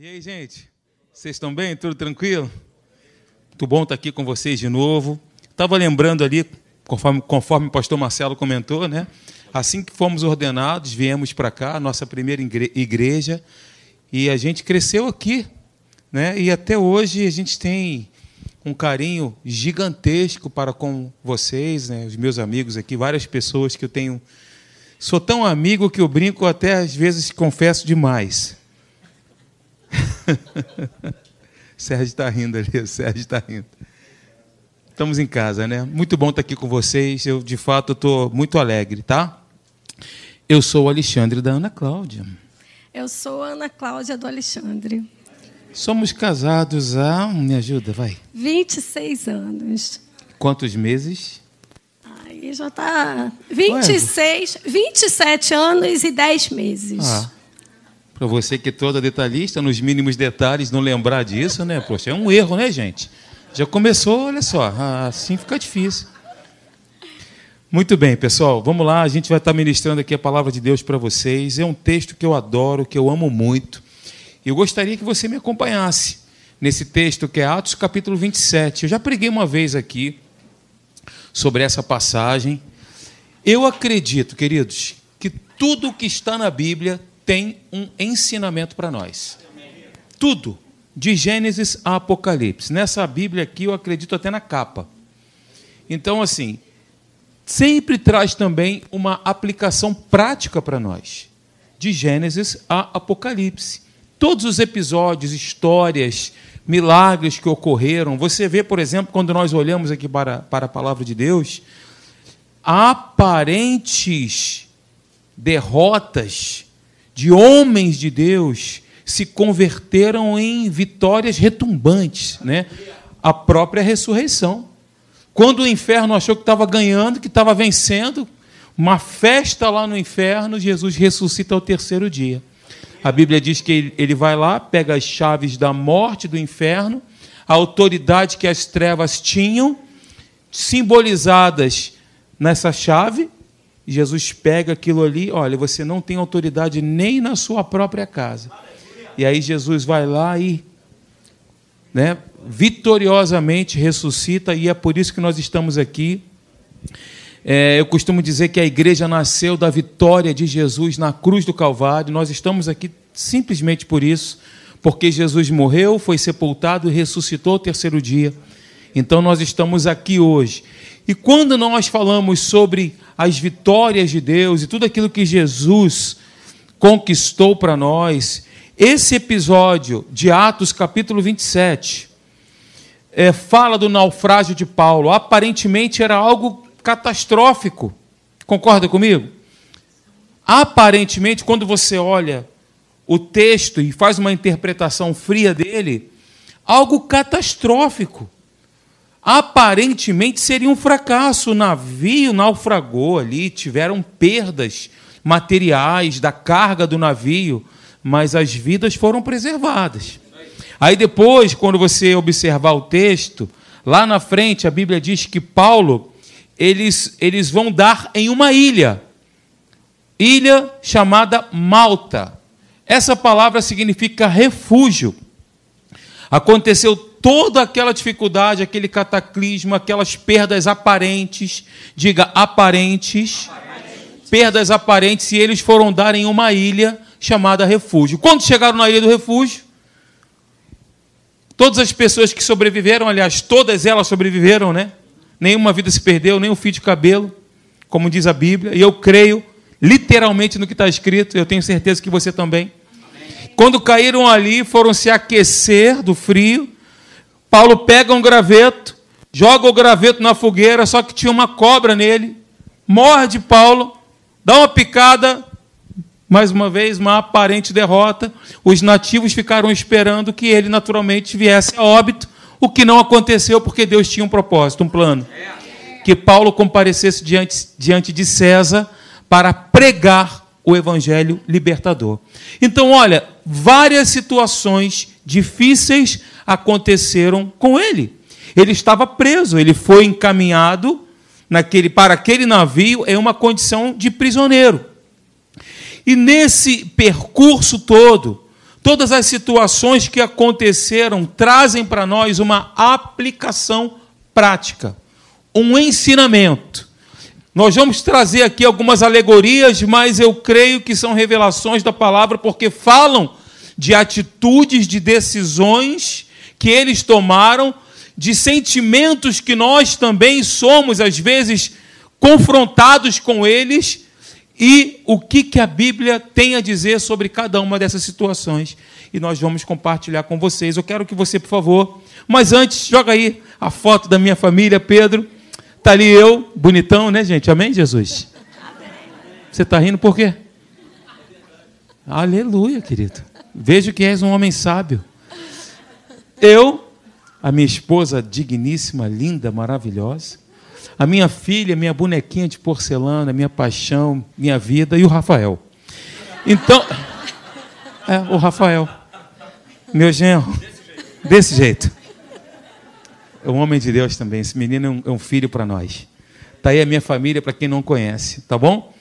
E aí, gente? Vocês estão bem? Tudo tranquilo? Muito bom estar aqui com vocês de novo. Estava lembrando ali, conforme, conforme o pastor Marcelo comentou, né? Assim que fomos ordenados, viemos para cá, nossa primeira igreja, e a gente cresceu aqui, né? E até hoje a gente tem um carinho gigantesco para com vocês, né? Os meus amigos aqui, várias pessoas que eu tenho. Sou tão amigo que eu brinco até às vezes confesso demais. Sérgio está rindo ali, Sérgio está rindo. Estamos em casa, né? Muito bom estar aqui com vocês. Eu, de fato, estou muito alegre, tá? Eu sou o Alexandre da Ana Cláudia. Eu sou a Ana Cláudia do Alexandre. Somos casados há. Me ajuda, vai. 26 anos. Quantos meses? Aí já está. 26, Ué. 27 anos e 10 meses. Ah. Para você que é toda detalhista, nos mínimos detalhes, não lembrar disso, né? Poxa, é um erro, né, gente? Já começou, olha só, assim fica difícil. Muito bem, pessoal, vamos lá, a gente vai estar ministrando aqui a palavra de Deus para vocês. É um texto que eu adoro, que eu amo muito. Eu gostaria que você me acompanhasse nesse texto que é Atos capítulo 27. Eu já preguei uma vez aqui sobre essa passagem. Eu acredito, queridos, que tudo que está na Bíblia tem um ensinamento para nós. Tudo, de Gênesis a Apocalipse. Nessa Bíblia aqui, eu acredito até na capa. Então, assim, sempre traz também uma aplicação prática para nós, de Gênesis a Apocalipse. Todos os episódios, histórias, milagres que ocorreram, você vê, por exemplo, quando nós olhamos aqui para, para a palavra de Deus, aparentes derrotas de homens de Deus se converteram em vitórias retumbantes, né? A própria ressurreição. Quando o inferno achou que estava ganhando, que estava vencendo, uma festa lá no inferno, Jesus ressuscita ao terceiro dia. A Bíblia diz que ele vai lá, pega as chaves da morte do inferno, a autoridade que as trevas tinham, simbolizadas nessa chave, Jesus pega aquilo ali, olha, você não tem autoridade nem na sua própria casa. E aí Jesus vai lá e né, vitoriosamente ressuscita, e é por isso que nós estamos aqui. É, eu costumo dizer que a igreja nasceu da vitória de Jesus na cruz do Calvário. Nós estamos aqui simplesmente por isso, porque Jesus morreu, foi sepultado e ressuscitou o terceiro dia. Então nós estamos aqui hoje. E quando nós falamos sobre as vitórias de Deus e tudo aquilo que Jesus conquistou para nós. Esse episódio de Atos, capítulo 27, é, fala do naufrágio de Paulo. Aparentemente era algo catastrófico. Concorda comigo? Aparentemente, quando você olha o texto e faz uma interpretação fria dele, algo catastrófico aparentemente seria um fracasso. O navio naufragou ali, tiveram perdas materiais da carga do navio, mas as vidas foram preservadas. Aí depois, quando você observar o texto, lá na frente a Bíblia diz que Paulo eles, eles vão dar em uma ilha, ilha chamada Malta. Essa palavra significa refúgio. Aconteceu toda aquela dificuldade, aquele cataclismo, aquelas perdas aparentes, diga aparentes, aparentes. perdas aparentes, e eles foram dar em uma ilha chamada refúgio. Quando chegaram na ilha do refúgio, todas as pessoas que sobreviveram, aliás, todas elas sobreviveram, né? Nenhuma vida se perdeu, nem um fio de cabelo, como diz a Bíblia, e eu creio literalmente no que está escrito, eu tenho certeza que você também. Quando caíram ali, foram se aquecer do frio, Paulo pega um graveto, joga o graveto na fogueira, só que tinha uma cobra nele, morde Paulo, dá uma picada, mais uma vez, uma aparente derrota. Os nativos ficaram esperando que ele naturalmente viesse a óbito, o que não aconteceu porque Deus tinha um propósito, um plano. Que Paulo comparecesse diante, diante de César para pregar o evangelho libertador. Então, olha, várias situações difíceis aconteceram com ele. Ele estava preso, ele foi encaminhado naquele para aquele navio em uma condição de prisioneiro. E nesse percurso todo, Todas as situações que aconteceram trazem para nós uma aplicação prática, um ensinamento. Nós vamos trazer aqui algumas alegorias, mas eu creio que são revelações da palavra, porque falam de atitudes, de decisões que eles tomaram, de sentimentos que nós também somos, às vezes, confrontados com eles e o que, que a Bíblia tem a dizer sobre cada uma dessas situações. E nós vamos compartilhar com vocês. Eu quero que você, por favor, mas antes, joga aí a foto da minha família, Pedro. Está ali eu, bonitão, né, gente? Amém, Jesus? Você está rindo por quê? Aleluia, querido. Vejo que és um homem sábio. Eu, a minha esposa digníssima, linda, maravilhosa a minha filha, minha bonequinha de porcelana, minha paixão, minha vida e o Rafael. Então, é, o Rafael, meu genro, desse jeito. É um homem de Deus também. Esse menino é um, é um filho para nós. Está aí a minha família, para quem não conhece, tá bom?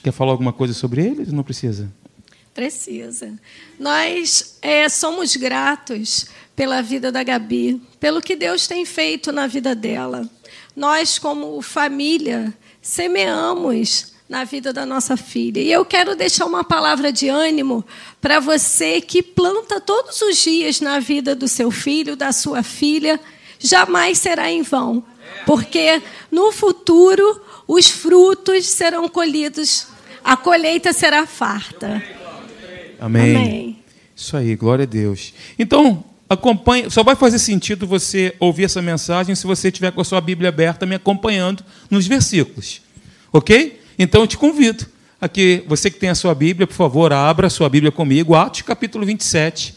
Quer falar alguma coisa sobre eles? Não precisa. Precisa. Nós é, somos gratos pela vida da Gabi, pelo que Deus tem feito na vida dela nós, como família, semeamos na vida da nossa filha. E eu quero deixar uma palavra de ânimo para você que planta todos os dias na vida do seu filho, da sua filha, jamais será em vão, porque no futuro os frutos serão colhidos, a colheita será farta. Amém. Amém. Isso aí, glória a Deus. Então, acompanhe, só vai fazer sentido você ouvir essa mensagem se você tiver com a sua Bíblia aberta me acompanhando nos versículos. OK? Então eu te convido a que você que tem a sua Bíblia, por favor, abra a sua Bíblia comigo, Atos capítulo 27.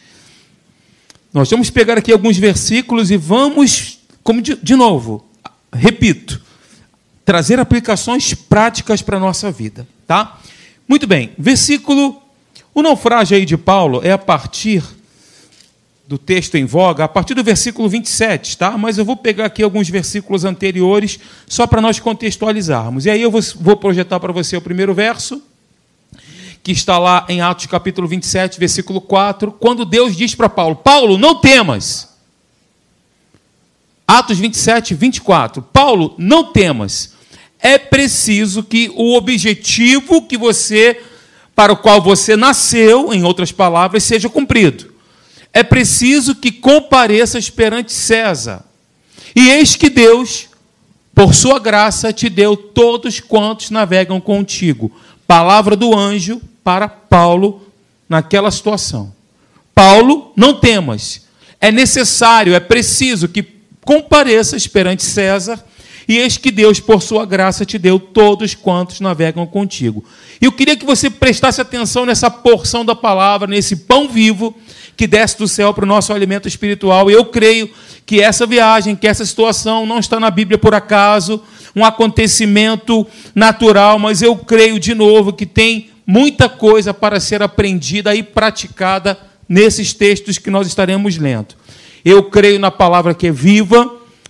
Nós vamos pegar aqui alguns versículos e vamos, como de, de novo, repito, trazer aplicações práticas para a nossa vida, tá? Muito bem. Versículo o naufrágio aí de Paulo é a partir do texto em voga, a partir do versículo 27, tá? Mas eu vou pegar aqui alguns versículos anteriores, só para nós contextualizarmos. E aí eu vou projetar para você o primeiro verso, que está lá em Atos capítulo 27, versículo 4, quando Deus diz para Paulo: Paulo, não temas. Atos 27, 24. Paulo, não temas. É preciso que o objetivo que você, para o qual você nasceu, em outras palavras, seja cumprido é preciso que compareças perante César. E eis que Deus, por sua graça, te deu todos quantos navegam contigo. Palavra do anjo para Paulo naquela situação. Paulo, não temas. É necessário, é preciso que compareças perante César. E eis que Deus, por sua graça, te deu todos quantos navegam contigo. E eu queria que você prestasse atenção nessa porção da palavra, nesse pão vivo que desce do céu para o nosso alimento espiritual. E eu creio que essa viagem, que essa situação não está na Bíblia por acaso, um acontecimento natural, mas eu creio de novo que tem muita coisa para ser aprendida e praticada nesses textos que nós estaremos lendo. Eu creio na palavra que é viva,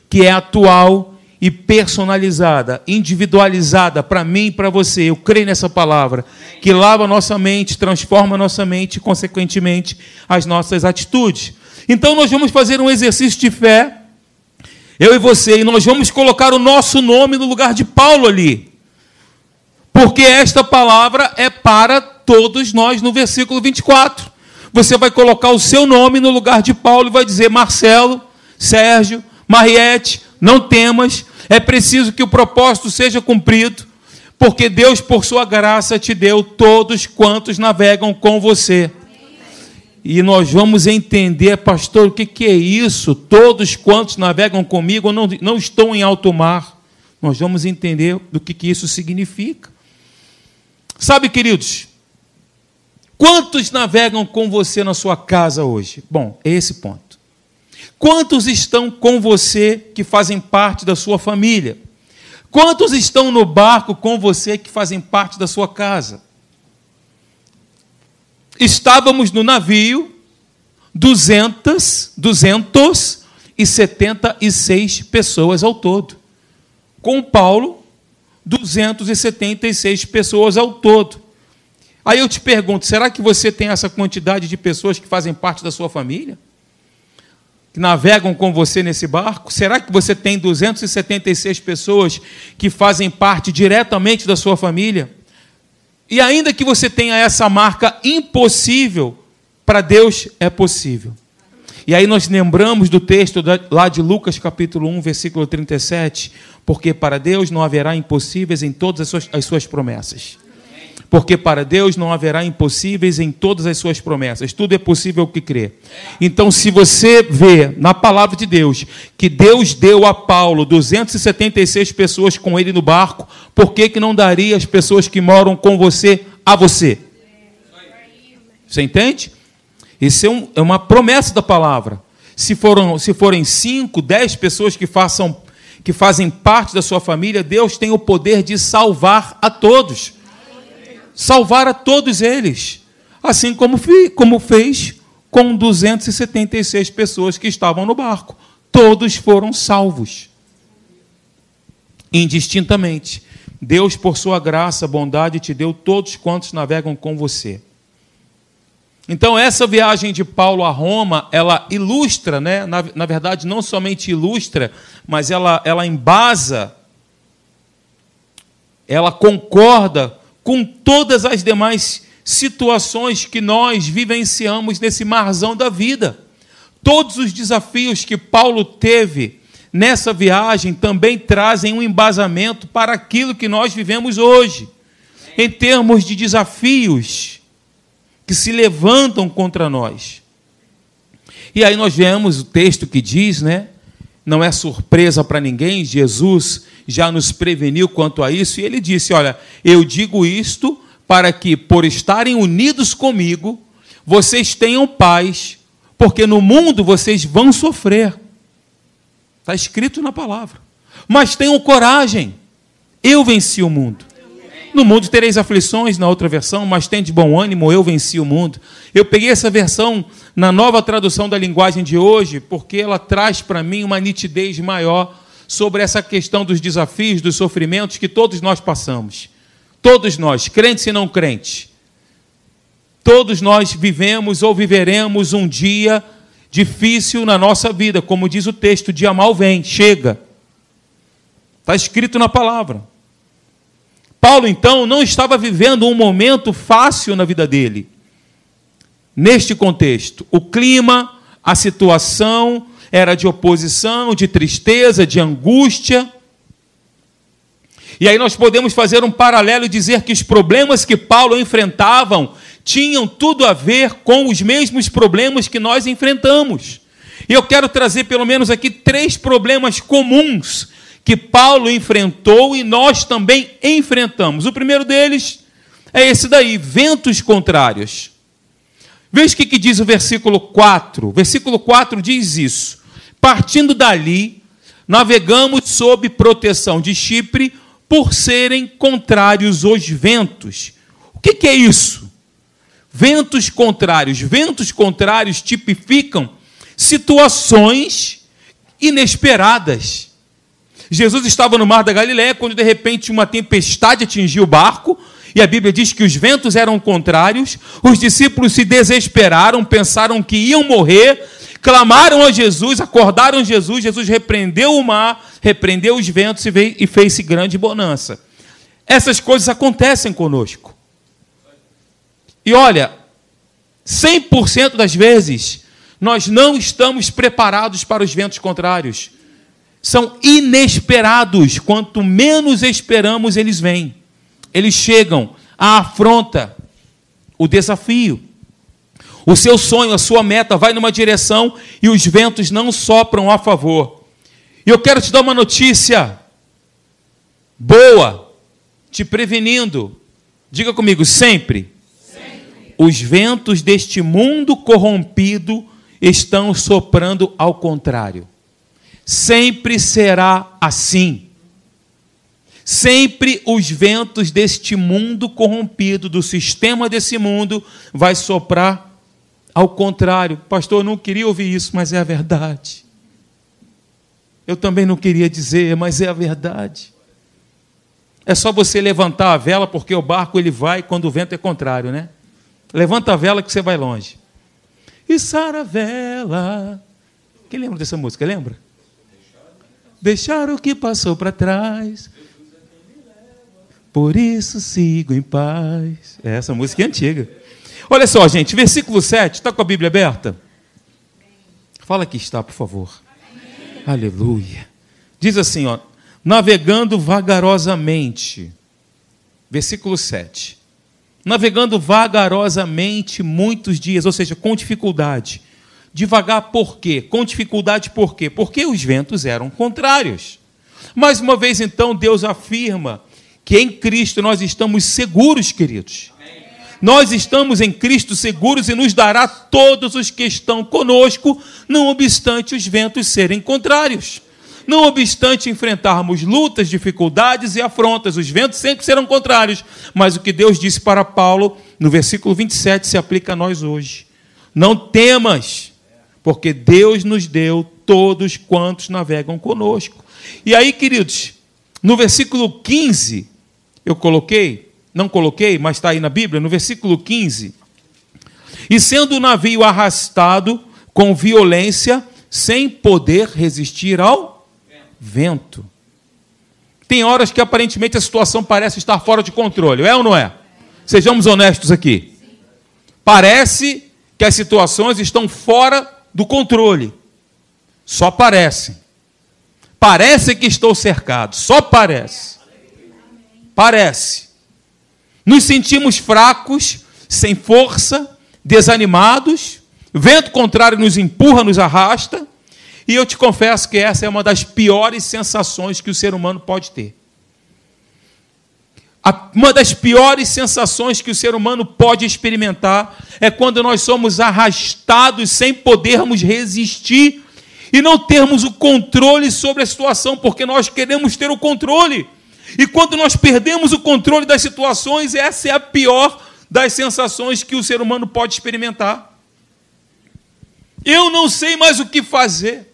que é atual e personalizada, individualizada para mim e para você. Eu creio nessa palavra, que lava a nossa mente, transforma a nossa mente e, consequentemente, as nossas atitudes. Então, nós vamos fazer um exercício de fé, eu e você, e nós vamos colocar o nosso nome no lugar de Paulo ali. Porque esta palavra é para todos nós no versículo 24. Você vai colocar o seu nome no lugar de Paulo e vai dizer Marcelo, Sérgio, Mariette, não temas, é preciso que o propósito seja cumprido, porque Deus, por sua graça, te deu todos quantos navegam com você. E nós vamos entender, pastor, o que, é isso? Todos quantos navegam comigo não, não estão em alto mar. Nós vamos entender do que, que isso significa. Sabe, queridos, quantos navegam com você na sua casa hoje? Bom, é esse ponto. Quantos estão com você que fazem parte da sua família? Quantos estão no barco com você que fazem parte da sua casa? Estávamos no navio 200, 276 pessoas ao todo. Com Paulo, 276 pessoas ao todo. Aí eu te pergunto: será que você tem essa quantidade de pessoas que fazem parte da sua família? Que navegam com você nesse barco? Será que você tem 276 pessoas que fazem parte diretamente da sua família? E ainda que você tenha essa marca impossível, para Deus é possível. E aí nós lembramos do texto lá de Lucas capítulo 1, versículo 37, porque para Deus não haverá impossíveis em todas as suas, as suas promessas. Porque para Deus não haverá impossíveis em todas as suas promessas. Tudo é possível que crê. Então, se você vê na palavra de Deus que Deus deu a Paulo 276 pessoas com ele no barco, por que, que não daria as pessoas que moram com você a você? Você entende? Isso é, um, é uma promessa da palavra. Se, foram, se forem cinco, dez pessoas que, façam, que fazem parte da sua família, Deus tem o poder de salvar a todos. Salvar a todos eles. Assim como, como fez com 276 pessoas que estavam no barco. Todos foram salvos. Indistintamente. Deus, por sua graça, bondade, te deu todos quantos navegam com você. Então, essa viagem de Paulo a Roma, ela ilustra, né? na, na verdade, não somente ilustra, mas ela, ela embasa, ela concorda com todas as demais situações que nós vivenciamos nesse marzão da vida. Todos os desafios que Paulo teve nessa viagem também trazem um embasamento para aquilo que nós vivemos hoje, em termos de desafios que se levantam contra nós. E aí nós vemos o texto que diz, né? Não é surpresa para ninguém, Jesus já nos preveniu quanto a isso, e ele disse: Olha, eu digo isto para que, por estarem unidos comigo, vocês tenham paz, porque no mundo vocês vão sofrer. Está escrito na palavra. Mas tenham coragem, eu venci o mundo. No mundo tereis aflições, na outra versão, mas tem de bom ânimo, eu venci o mundo. Eu peguei essa versão na nova tradução da linguagem de hoje, porque ela traz para mim uma nitidez maior sobre essa questão dos desafios, dos sofrimentos que todos nós passamos. Todos nós, crentes e não crentes. Todos nós vivemos ou viveremos um dia difícil na nossa vida, como diz o texto: dia mal vem, chega. Está escrito na palavra. Paulo, então, não estava vivendo um momento fácil na vida dele. Neste contexto, o clima, a situação era de oposição, de tristeza, de angústia. E aí nós podemos fazer um paralelo e dizer que os problemas que Paulo enfrentavam tinham tudo a ver com os mesmos problemas que nós enfrentamos. E eu quero trazer pelo menos aqui três problemas comuns que Paulo enfrentou e nós também enfrentamos. O primeiro deles é esse daí, ventos contrários. Veja o que, diz o versículo 4. O versículo 4 diz isso. Partindo dali, navegamos sob proteção de Chipre, por serem contrários os ventos. O que, que é isso? Ventos contrários. Ventos contrários tipificam situações inesperadas Jesus estava no mar da Galiléia quando de repente uma tempestade atingiu o barco. E a Bíblia diz que os ventos eram contrários, os discípulos se desesperaram, pensaram que iam morrer, clamaram a Jesus, acordaram Jesus, Jesus repreendeu o mar, repreendeu os ventos e, fez-se grande bonança. Essas coisas acontecem conosco. E olha, 100% das vezes, nós não estamos preparados para os ventos contrários são inesperados. Quanto menos esperamos, eles vêm. Eles chegam, a afronta, o desafio. O seu sonho, a sua meta vai numa direção e os ventos não sopram a favor. E eu quero te dar uma notícia boa, te prevenindo. Diga comigo, sempre. sempre. Os ventos deste mundo corrompido estão soprando ao contrário. Sempre será assim. Sempre os ventos deste mundo corrompido, do sistema desse mundo, vai soprar ao contrário. Pastor, eu não queria ouvir isso, mas é a verdade. Eu também não queria dizer, mas é a verdade. É só você levantar a vela, porque o barco ele vai quando o vento é contrário, né? Levanta a vela que você vai longe. E Sara vela. Quem lembra dessa música? Lembra? Deixar o que passou para trás. Por isso sigo em paz. É, essa música é antiga. Olha só, gente, versículo 7, está com a Bíblia aberta? Fala que está, por favor. Amém. Aleluia. Diz assim, ó, navegando vagarosamente. Versículo 7. Navegando vagarosamente muitos dias, ou seja, com dificuldade. Devagar por quê? Com dificuldade por quê? Porque os ventos eram contrários. Mais uma vez, então, Deus afirma que em Cristo nós estamos seguros, queridos. Nós estamos em Cristo seguros e nos dará todos os que estão conosco, não obstante os ventos serem contrários. Não obstante enfrentarmos lutas, dificuldades e afrontas, os ventos sempre serão contrários. Mas o que Deus disse para Paulo, no versículo 27, se aplica a nós hoje. Não temas, porque Deus nos deu todos quantos navegam conosco. E aí, queridos, no versículo 15, eu coloquei, não coloquei, mas está aí na Bíblia, no versículo 15. E sendo o navio arrastado com violência, sem poder resistir ao vento. Tem horas que aparentemente a situação parece estar fora de controle, é ou não é? Sejamos honestos aqui. Parece que as situações estão fora do controle. Só parece. Parece que estou cercado, só parece. Parece. Nos sentimos fracos, sem força, desanimados, vento contrário nos empurra, nos arrasta, e eu te confesso que essa é uma das piores sensações que o ser humano pode ter. Uma das piores sensações que o ser humano pode experimentar é quando nós somos arrastados sem podermos resistir e não termos o controle sobre a situação, porque nós queremos ter o controle. E quando nós perdemos o controle das situações, essa é a pior das sensações que o ser humano pode experimentar. Eu não sei mais o que fazer.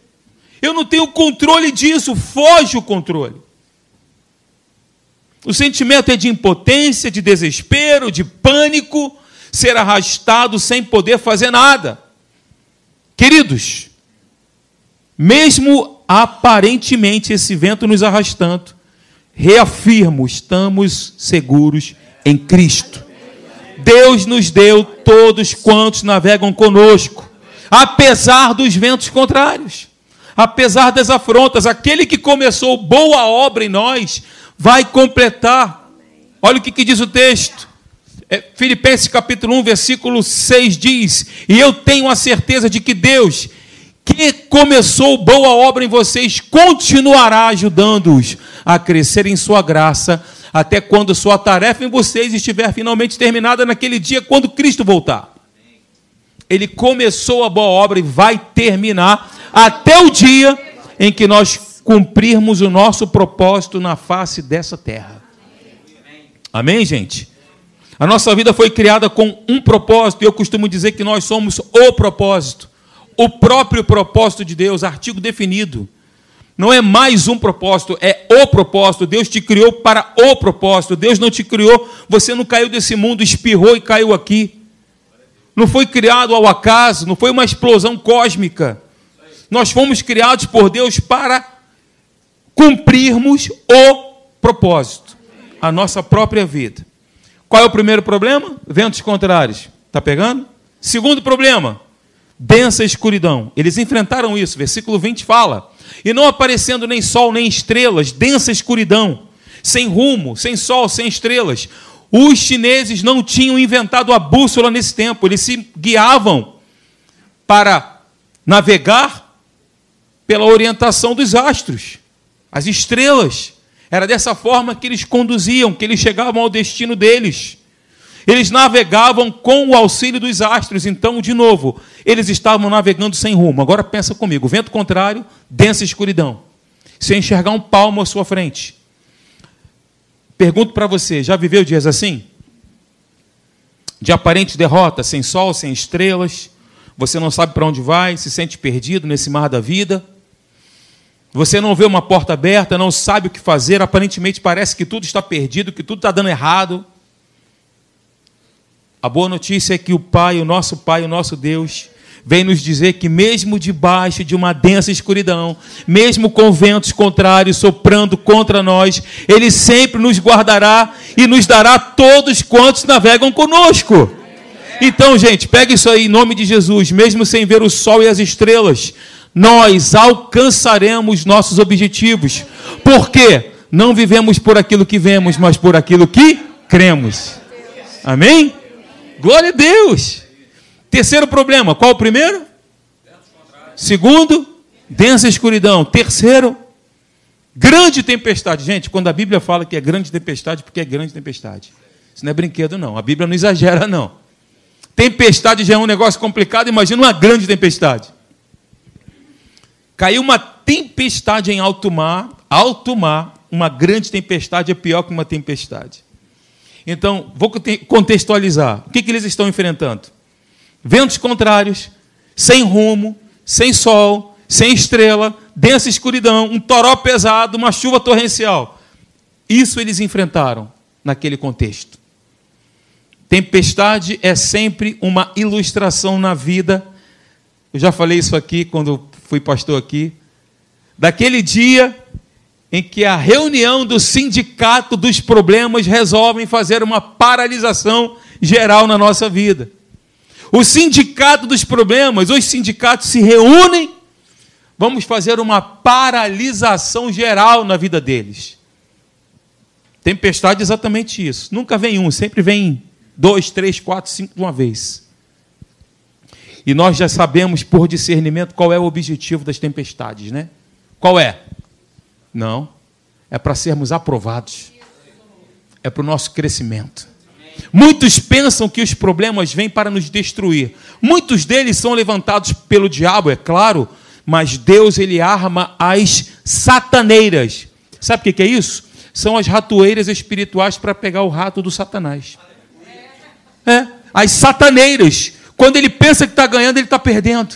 Eu não tenho controle disso, foge o controle. O sentimento é de impotência, de desespero, de pânico, ser arrastado sem poder fazer nada. Queridos, mesmo aparentemente esse vento nos arrastando, reafirmo, estamos seguros em Cristo. Deus nos deu todos quantos navegam conosco, apesar dos ventos contrários, apesar das afrontas. Aquele que começou boa obra em nós vai completar. Olha o que, que diz o texto. É, Filipenses capítulo 1, versículo 6 diz: E eu tenho a certeza de que Deus, que começou boa obra em vocês, continuará ajudando-os a crescer em sua graça, até quando sua tarefa em vocês estiver finalmente terminada naquele dia, quando Cristo voltar. Ele começou a boa obra e vai terminar até o dia em que nós cumprirmos o nosso propósito na face dessa terra. Amém, gente? A nossa vida foi criada com um propósito, e eu costumo dizer que nós somos o propósito o próprio propósito de Deus, artigo definido. Não é mais um propósito, é o propósito. Deus te criou para o propósito. Deus não te criou, você não caiu desse mundo, espirrou e caiu aqui. Não foi criado ao acaso, não foi uma explosão cósmica. Nós fomos criados por Deus para cumprirmos o propósito, a nossa própria vida. Qual é o primeiro problema? Ventos contrários. Está pegando? Segundo problema, densa escuridão. Eles enfrentaram isso, versículo 20 fala. E não aparecendo nem sol nem estrelas, densa escuridão, sem rumo, sem sol, sem estrelas. Os chineses não tinham inventado a bússola nesse tempo, eles se guiavam para navegar pela orientação dos astros, as estrelas. Era dessa forma que eles conduziam, que eles chegavam ao destino deles. Eles navegavam com o auxílio dos astros. Então, de novo, eles estavam navegando sem rumo. Agora pensa comigo: vento contrário, densa escuridão. Sem enxergar um palmo à sua frente. Pergunto para você: já viveu dias assim? De aparente derrota, sem sol, sem estrelas. Você não sabe para onde vai, se sente perdido nesse mar da vida. Você não vê uma porta aberta, não sabe o que fazer, aparentemente parece que tudo está perdido, que tudo está dando errado. A boa notícia é que o Pai, o nosso Pai, o nosso Deus, vem nos dizer que, mesmo debaixo de uma densa escuridão, mesmo com ventos contrários soprando contra nós, Ele sempre nos guardará e nos dará todos quantos navegam conosco. Então, gente, pega isso aí em nome de Jesus, mesmo sem ver o sol e as estrelas, nós alcançaremos nossos objetivos. Por quê? Não vivemos por aquilo que vemos, mas por aquilo que cremos. Amém? Glória a Deus. Terceiro problema, qual o primeiro? Segundo, densa escuridão. Terceiro, grande tempestade. Gente, quando a Bíblia fala que é grande tempestade, porque é grande tempestade. Isso não é brinquedo, não. A Bíblia não exagera, não. Tempestade já é um negócio complicado, imagina uma grande tempestade. Caiu uma tempestade em alto mar, alto mar, uma grande tempestade é pior que uma tempestade. Então, vou contextualizar. O que, que eles estão enfrentando? Ventos contrários, sem rumo, sem sol, sem estrela, densa escuridão, um toró pesado, uma chuva torrencial. Isso eles enfrentaram naquele contexto. Tempestade é sempre uma ilustração na vida. Eu já falei isso aqui quando fui pastor aqui. Daquele dia em que a reunião do sindicato dos problemas resolvem fazer uma paralisação geral na nossa vida. O sindicato dos problemas, os sindicatos se reúnem, vamos fazer uma paralisação geral na vida deles. Tempestade é exatamente isso. Nunca vem um, sempre vem dois, três, quatro, cinco de uma vez. E nós já sabemos por discernimento qual é o objetivo das tempestades, né? Qual é? Não. É para sermos aprovados. É para o nosso crescimento. Muitos pensam que os problemas vêm para nos destruir. Muitos deles são levantados pelo diabo, é claro, mas Deus ele arma as sataneiras. Sabe o que é isso? São as ratoeiras espirituais para pegar o rato do Satanás. É, as sataneiras. Quando ele pensa que está ganhando, ele está perdendo.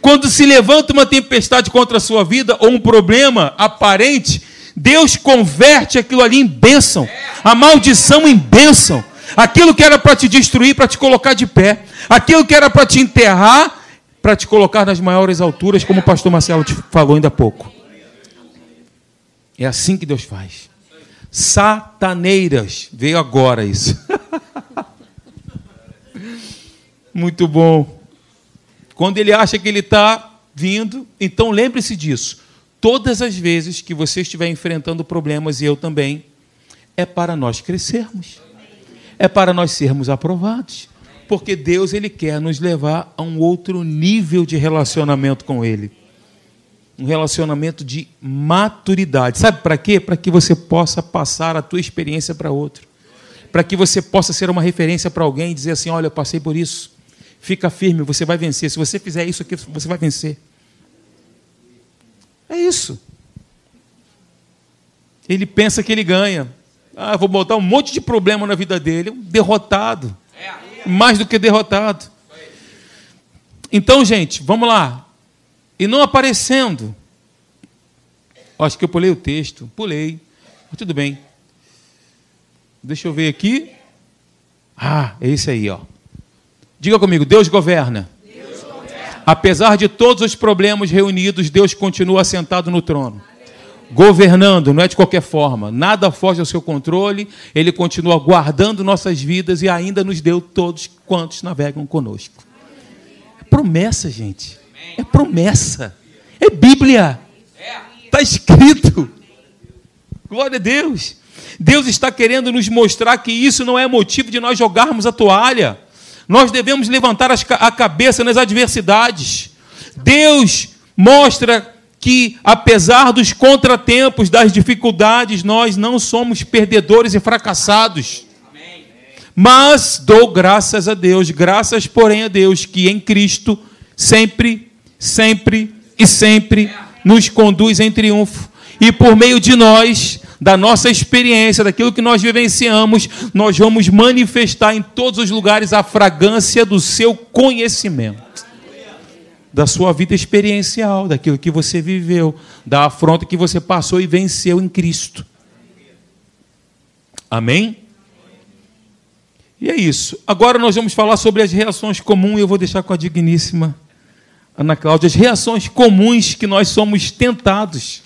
Quando se levanta uma tempestade contra a sua vida ou um problema aparente, Deus converte aquilo ali em bênção, a maldição em bênção. Aquilo que era para te destruir, para te colocar de pé. Aquilo que era para te enterrar, para te colocar nas maiores alturas, como o pastor Marcelo te falou ainda há pouco. É assim que Deus faz. Sataneiras. Veio agora isso. Muito bom. Quando ele acha que ele está vindo, então lembre-se disso. Todas as vezes que você estiver enfrentando problemas, e eu também, é para nós crescermos é para nós sermos aprovados. Porque Deus ele quer nos levar a um outro nível de relacionamento com ele. Um relacionamento de maturidade. Sabe para quê? Para que você possa passar a tua experiência para outro. Para que você possa ser uma referência para alguém e dizer assim: "Olha, eu passei por isso. Fica firme, você vai vencer. Se você fizer isso aqui, você vai vencer." É isso. Ele pensa que ele ganha, ah, vou botar um monte de problema na vida dele. Um derrotado. Mais do que derrotado. Então, gente, vamos lá. E não aparecendo. Acho que eu pulei o texto. Pulei. Mas tudo bem. Deixa eu ver aqui. Ah, é esse aí, ó. Diga comigo, Deus governa. Deus governa. Apesar de todos os problemas reunidos, Deus continua assentado no trono governando, não é de qualquer forma, nada foge ao seu controle, ele continua guardando nossas vidas e ainda nos deu todos quantos navegam conosco. É promessa, gente. É promessa. É Bíblia. Está escrito. Glória a Deus. Deus está querendo nos mostrar que isso não é motivo de nós jogarmos a toalha. Nós devemos levantar a cabeça nas adversidades. Deus mostra que, apesar dos contratempos, das dificuldades, nós não somos perdedores e fracassados. Mas dou graças a Deus, graças, porém, a Deus, que em Cristo sempre, sempre e sempre nos conduz em triunfo. E por meio de nós, da nossa experiência, daquilo que nós vivenciamos, nós vamos manifestar em todos os lugares a fragrância do seu conhecimento. Da sua vida experiencial, daquilo que você viveu, da afronta que você passou e venceu em Cristo. Amém? E é isso. Agora nós vamos falar sobre as reações comuns e eu vou deixar com a digníssima Ana Cláudia as reações comuns que nós somos tentados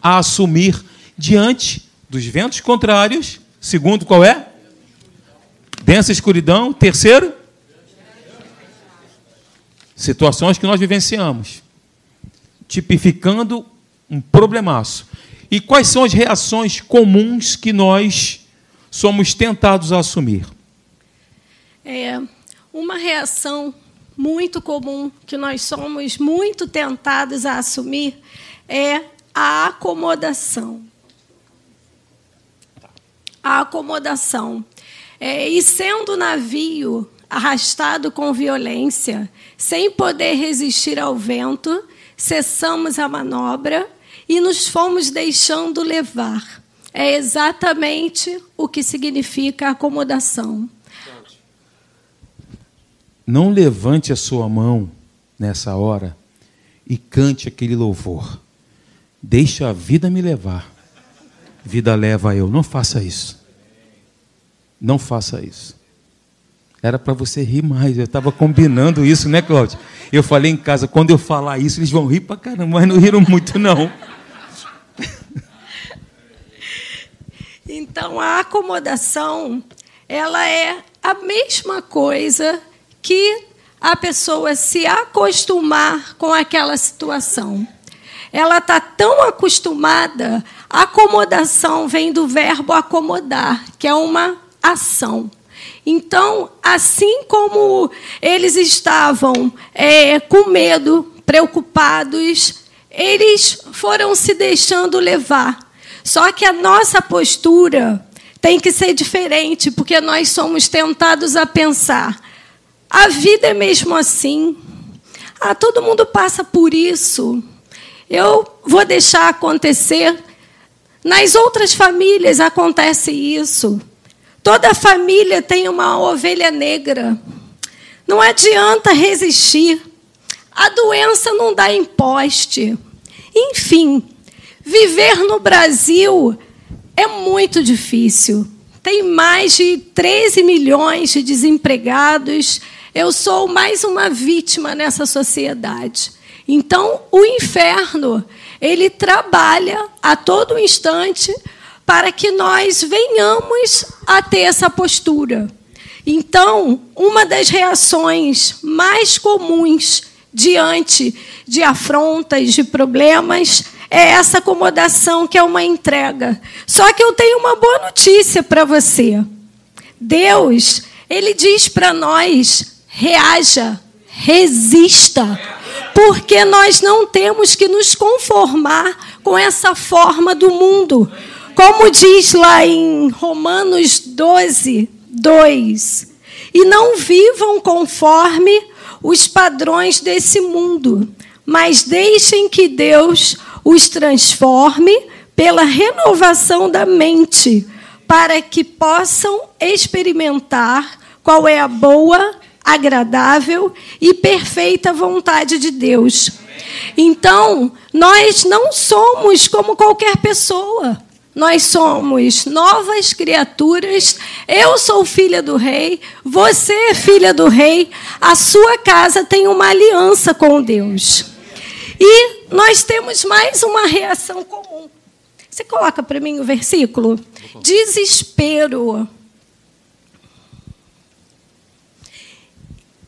a assumir diante dos ventos contrários. Segundo, qual é? Densa escuridão. Terceiro, situações que nós vivenciamos, tipificando um problemaço. E quais são as reações comuns que nós somos tentados a assumir? É uma reação muito comum que nós somos muito tentados a assumir é a acomodação. A acomodação. É, e sendo o navio arrastado com violência, sem poder resistir ao vento, cessamos a manobra e nos fomos deixando levar. É exatamente o que significa acomodação. Não levante a sua mão nessa hora e cante aquele louvor. Deixa a vida me levar. Vida leva eu. Não faça isso. Não faça isso. Era para você rir mais. Eu estava combinando isso, né, Cláudio? Eu falei em casa, quando eu falar isso, eles vão rir para caramba, mas não riram muito, não. Então, a acomodação, ela é a mesma coisa que a pessoa se acostumar com aquela situação. Ela está tão acostumada, acomodação vem do verbo acomodar, que é uma ação. Então, assim como eles estavam é, com medo, preocupados, eles foram se deixando levar. Só que a nossa postura tem que ser diferente, porque nós somos tentados a pensar: a vida é mesmo assim. Ah, todo mundo passa por isso. Eu vou deixar acontecer. Nas outras famílias acontece isso. Toda família tem uma ovelha negra. Não adianta resistir. A doença não dá imposte. Enfim, viver no Brasil é muito difícil. Tem mais de 13 milhões de desempregados. Eu sou mais uma vítima nessa sociedade. Então, o inferno, ele trabalha a todo instante para que nós venhamos a ter essa postura. Então, uma das reações mais comuns diante de afrontas, de problemas, é essa acomodação que é uma entrega. Só que eu tenho uma boa notícia para você. Deus, ele diz para nós: reaja, resista, porque nós não temos que nos conformar com essa forma do mundo. Como diz lá em Romanos 12, 2: E não vivam conforme os padrões desse mundo, mas deixem que Deus os transforme pela renovação da mente, para que possam experimentar qual é a boa, agradável e perfeita vontade de Deus. Então, nós não somos como qualquer pessoa. Nós somos novas criaturas. Eu sou filha do rei, você é filha do rei. A sua casa tem uma aliança com Deus. E nós temos mais uma reação comum. Você coloca para mim o versículo? Desespero.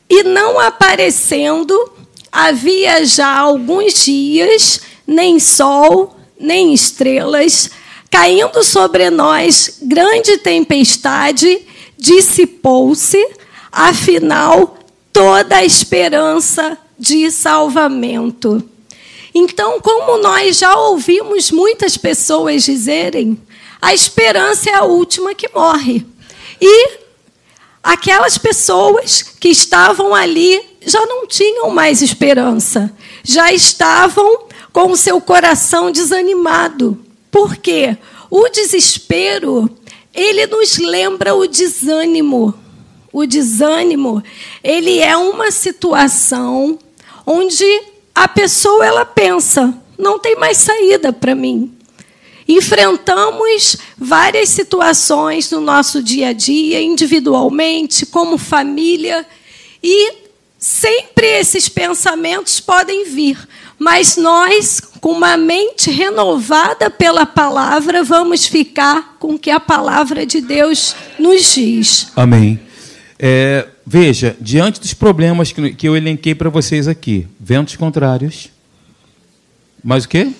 E não aparecendo, havia já alguns dias, nem sol, nem estrelas, Caindo sobre nós grande tempestade, dissipou-se, afinal, toda a esperança de salvamento. Então, como nós já ouvimos muitas pessoas dizerem, a esperança é a última que morre. E aquelas pessoas que estavam ali já não tinham mais esperança, já estavam com o seu coração desanimado. Por quê? O desespero, ele nos lembra o desânimo. O desânimo, ele é uma situação onde a pessoa ela pensa, não tem mais saída para mim. Enfrentamos várias situações no nosso dia a dia, individualmente, como família, e sempre esses pensamentos podem vir, mas nós, com uma mente renovada pela palavra, vamos ficar com o que a palavra de Deus nos diz. Amém. É, veja, diante dos problemas que, que eu elenquei para vocês aqui, ventos contrários, mais o quê?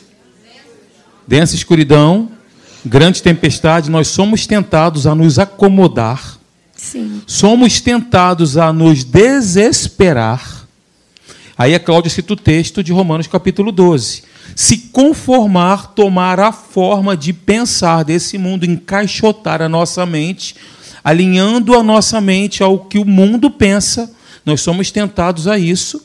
densa escuridão, grande tempestade, nós somos tentados a nos acomodar. Sim. Somos tentados a nos desesperar. Aí a Cláudia cita o texto de Romanos capítulo 12. Se conformar, tomar a forma de pensar desse mundo, encaixotar a nossa mente, alinhando a nossa mente ao que o mundo pensa, nós somos tentados a isso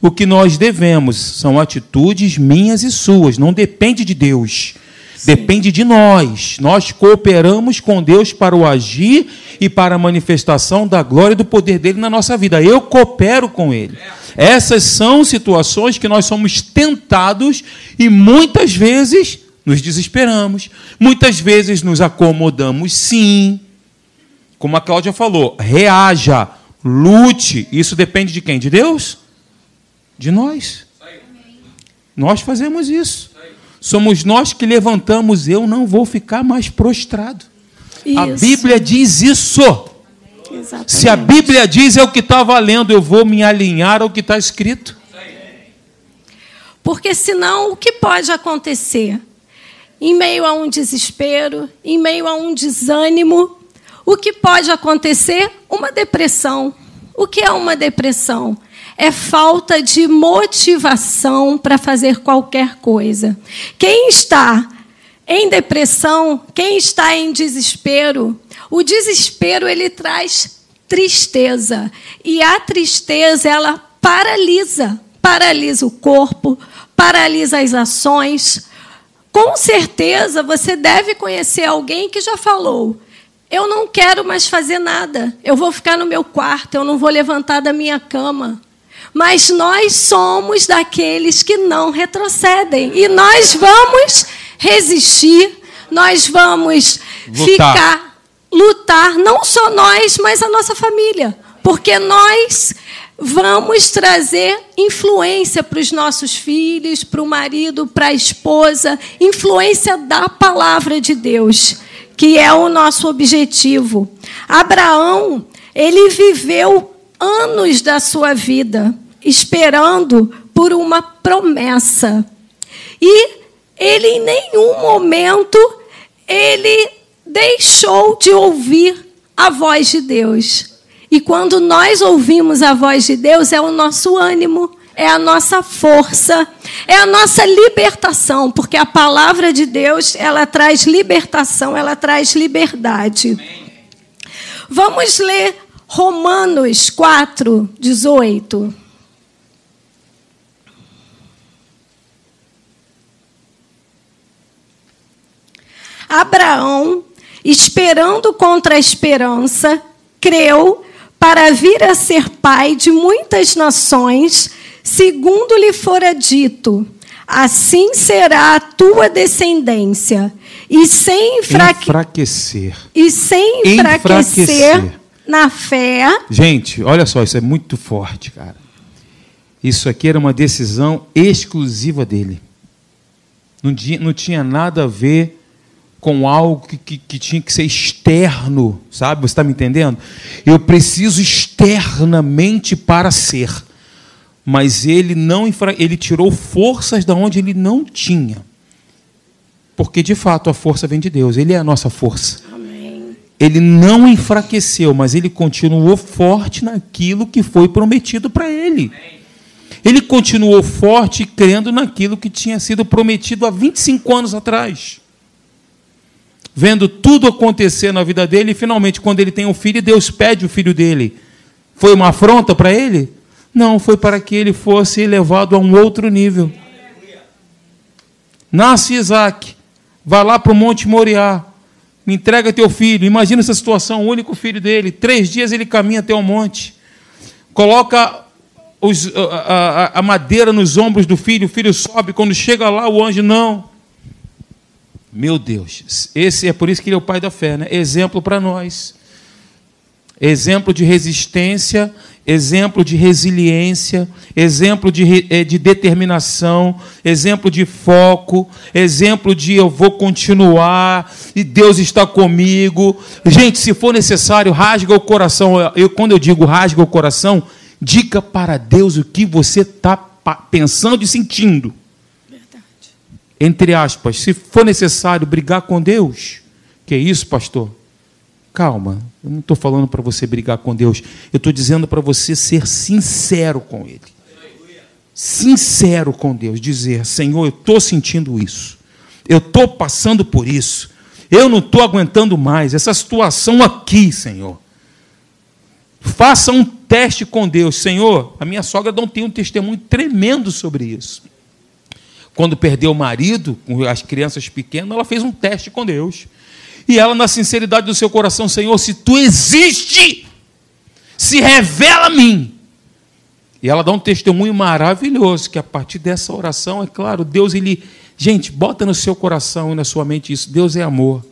o que nós devemos são atitudes minhas e suas, não depende de Deus. Sim. Depende de nós. Nós cooperamos com Deus para o agir e para a manifestação da glória e do poder dele na nossa vida. Eu coopero com ele. Essas são situações que nós somos tentados e muitas vezes nos desesperamos. Muitas vezes nos acomodamos, sim. Como a Cláudia falou, reaja, lute. Isso depende de quem? De Deus? De nós. Nós fazemos isso. Somos nós que levantamos, eu não vou ficar mais prostrado. Isso. A Bíblia diz isso. Exatamente. Se a Bíblia diz é o que está valendo, eu vou me alinhar ao que está escrito. Porque senão o que pode acontecer? Em meio a um desespero, em meio a um desânimo, o que pode acontecer? Uma depressão. O que é uma depressão? é falta de motivação para fazer qualquer coisa. Quem está em depressão, quem está em desespero, o desespero ele traz tristeza e a tristeza ela paralisa, paralisa o corpo, paralisa as ações. Com certeza você deve conhecer alguém que já falou: eu não quero mais fazer nada, eu vou ficar no meu quarto, eu não vou levantar da minha cama. Mas nós somos daqueles que não retrocedem. E nós vamos resistir, nós vamos lutar. ficar, lutar, não só nós, mas a nossa família. Porque nós vamos trazer influência para os nossos filhos, para o marido, para a esposa, influência da palavra de Deus, que é o nosso objetivo. Abraão, ele viveu anos da sua vida esperando por uma promessa. E ele em nenhum momento ele deixou de ouvir a voz de Deus. E quando nós ouvimos a voz de Deus, é o nosso ânimo, é a nossa força, é a nossa libertação, porque a palavra de Deus, ela traz libertação, ela traz liberdade. Vamos ler Romanos 4, 18. Abraão, esperando contra a esperança, creu para vir a ser pai de muitas nações, segundo lhe fora dito: assim será a tua descendência. E sem enfraque... enfraquecer. E sem enfraquecer, enfraquecer na fé. Gente, olha só, isso é muito forte, cara. Isso aqui era uma decisão exclusiva dele. Não tinha, não tinha nada a ver com algo que, que, que, tinha que ser externo, sabe? Você está me entendendo? Eu preciso externamente para ser. Mas ele não ele tirou forças da onde ele não tinha. Porque de fato a força vem de Deus, ele é a nossa força. Amém. Ele não enfraqueceu, mas ele continuou forte naquilo que foi prometido para ele. Ele continuou forte crendo naquilo que tinha sido prometido há 25 anos atrás vendo tudo acontecer na vida dele, e finalmente, quando ele tem um filho, Deus pede o filho dele. Foi uma afronta para ele? Não, foi para que ele fosse elevado a um outro nível. Nasce Isaac, vai lá para o Monte Moriá, me entrega teu filho. Imagina essa situação, o único filho dele. Três dias ele caminha até o monte, coloca os, a, a, a madeira nos ombros do filho, o filho sobe, quando chega lá, o anjo não. Meu Deus, esse é por isso que ele é o pai da fé, né? Exemplo para nós. Exemplo de resistência, exemplo de resiliência, exemplo de, eh, de determinação, exemplo de foco, exemplo de eu vou continuar e Deus está comigo. Gente, se for necessário, rasga o coração. Eu, quando eu digo rasga o coração, diga para Deus o que você está pensando e sentindo. Entre aspas, se for necessário brigar com Deus, que é isso, pastor? Calma, eu não estou falando para você brigar com Deus, eu estou dizendo para você ser sincero com Ele. Sincero com Deus, dizer: Senhor, eu estou sentindo isso, eu estou passando por isso, eu não estou aguentando mais essa situação aqui, Senhor. Faça um teste com Deus, Senhor. A minha sogra não tem um testemunho tremendo sobre isso. Quando perdeu o marido, com as crianças pequenas, ela fez um teste com Deus. E ela, na sinceridade do seu coração, Senhor, se tu existe, se revela a mim. E ela dá um testemunho maravilhoso, que a partir dessa oração, é claro, Deus, ele. Gente, bota no seu coração e na sua mente isso: Deus é amor.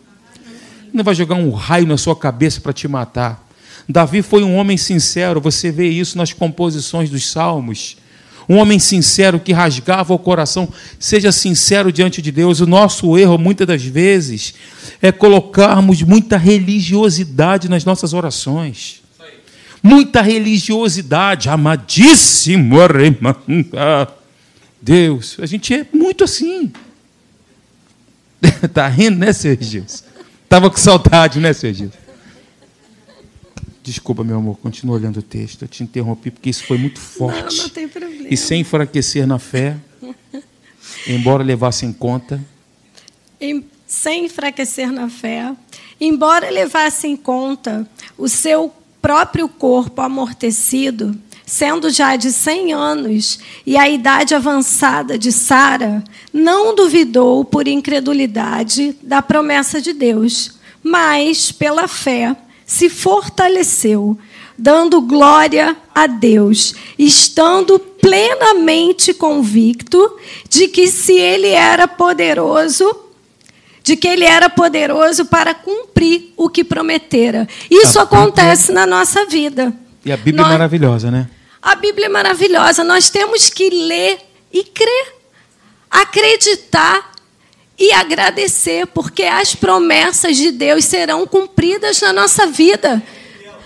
Ele não vai jogar um raio na sua cabeça para te matar. Davi foi um homem sincero, você vê isso nas composições dos salmos um homem sincero que rasgava o coração. Seja sincero diante de Deus. O nosso erro, muitas das vezes, é colocarmos muita religiosidade nas nossas orações. Muita religiosidade, amadíssimo Deus. A gente é muito assim. Está rindo, né, Sergio? Estava com saudade, né, Sergio? Desculpa, meu amor, continua olhando o texto. Eu te interrompi porque isso foi muito forte. Não, não tem problema. E sem enfraquecer na fé, embora levasse em conta. Em, sem enfraquecer na fé, embora levasse em conta o seu próprio corpo amortecido, sendo já de 100 anos, e a idade avançada de Sara, não duvidou por incredulidade da promessa de Deus, mas pela fé se fortaleceu, dando glória a Deus, estando plenamente convicto de que se ele era poderoso, de que ele era poderoso para cumprir o que prometera. Isso a acontece Bíblia... na nossa vida. E a Bíblia é Nós... é maravilhosa, né? A Bíblia é maravilhosa. Nós temos que ler e crer, acreditar e agradecer, porque as promessas de Deus serão cumpridas na nossa vida,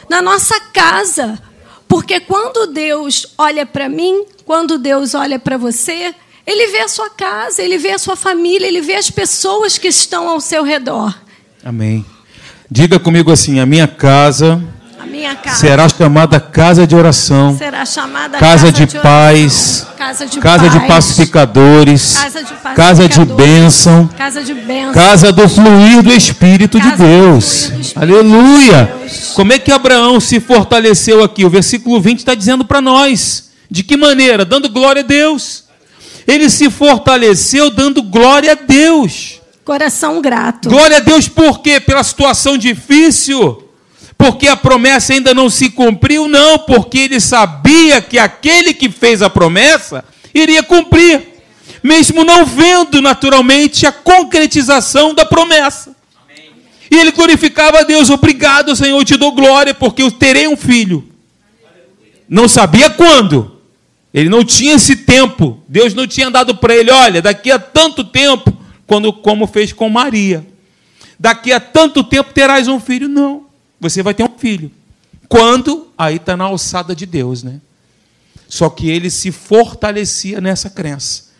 na nossa casa. Porque quando Deus olha para mim, quando Deus olha para você, Ele vê a sua casa, Ele vê a sua família, Ele vê as pessoas que estão ao seu redor. Amém. Diga comigo assim: a minha casa casa. Será chamada casa de oração. Será chamada casa, casa de, de paz. Casa de, casa paz, de pacificadores. Casa de, pacificadores, casa de bênção. Casa de bênção. Casa do fluir do Espírito de Deus. Espírito Aleluia. De Deus. Como é que Abraão se fortaleceu aqui? O versículo 20 está dizendo para nós. De que maneira? Dando glória a Deus. Ele se fortaleceu dando glória a Deus. Coração grato. Glória a Deus por quê? Pela situação difícil porque a promessa ainda não se cumpriu, não, porque ele sabia que aquele que fez a promessa iria cumprir, mesmo não vendo naturalmente a concretização da promessa. Amém. E ele glorificava a Deus, obrigado, Senhor, te dou glória, porque eu terei um filho. Não sabia quando, ele não tinha esse tempo, Deus não tinha dado para ele, olha, daqui a tanto tempo, quando, como fez com Maria, daqui a tanto tempo terás um filho, não você vai ter um filho. Quando? Aí está na alçada de Deus, né? Só que ele se fortalecia nessa crença.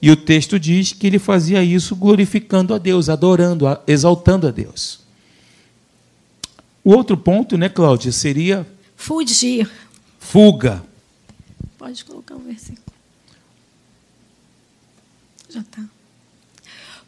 E o texto diz que ele fazia isso glorificando a Deus, adorando, exaltando a Deus. O outro ponto, né, Cláudia, seria. Fugir. Fuga. Pode colocar o um versículo. Já está.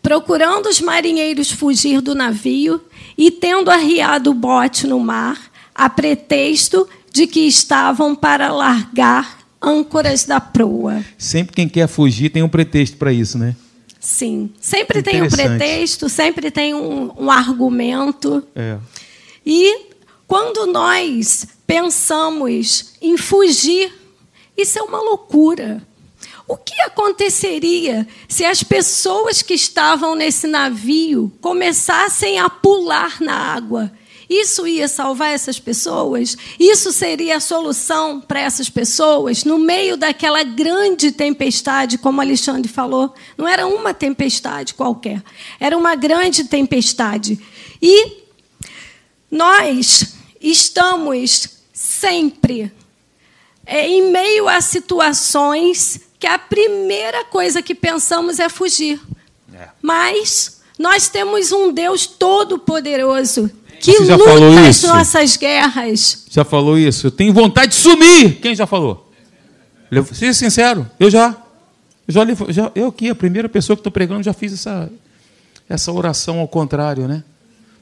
Procurando os marinheiros fugir do navio, e tendo arriado o bote no mar, a pretexto de que estavam para largar âncoras da proa. Sempre quem quer fugir tem um pretexto para isso, né? Sim, sempre tem um pretexto, sempre tem um, um argumento. É. E quando nós pensamos em fugir, Isso é uma loucura. O que aconteceria se as pessoas que estavam nesse navio começassem a pular na água? Isso ia salvar essas pessoas? Isso seria a solução para essas pessoas no meio daquela grande tempestade, como Alexandre falou? Não era uma tempestade qualquer, era uma grande tempestade. E nós estamos sempre é, em meio a situações que a primeira coisa que pensamos é fugir. É. Mas nós temos um Deus todo-poderoso que Você já luta falou as isso? nossas guerras. Já falou isso? Eu tenho vontade de sumir. Quem já falou? Seja sincero, eu já. Eu, já, já eu aqui, a primeira pessoa que estou pregando, já fiz essa, essa oração ao contrário, né?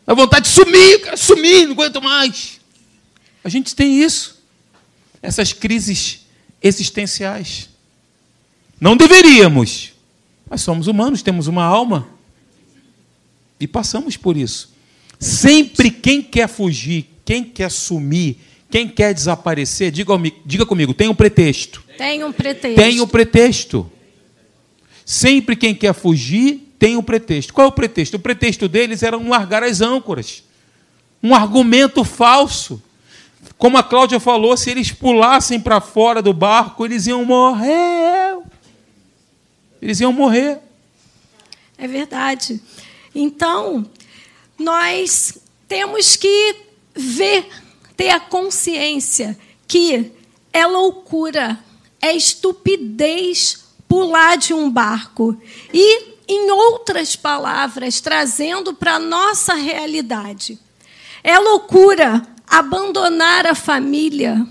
A vontade de sumir, quero sumir, não aguento mais. A gente tem isso. Essas crises existenciais. Não deveríamos, mas somos humanos, temos uma alma e passamos por isso. Sempre quem quer fugir, quem quer sumir, quem quer desaparecer, diga, diga comigo, tem um pretexto. Tem um pretexto. Tem um pretexto. Sempre quem quer fugir tem um pretexto. Qual é o pretexto? O pretexto deles era um largar as âncoras. Um argumento falso. Como a Cláudia falou, se eles pulassem para fora do barco, eles iam morrer. Eles iam morrer. É verdade. Então, nós temos que ver, ter a consciência que é loucura, é estupidez pular de um barco. E, em outras palavras, trazendo para a nossa realidade, é loucura abandonar a família,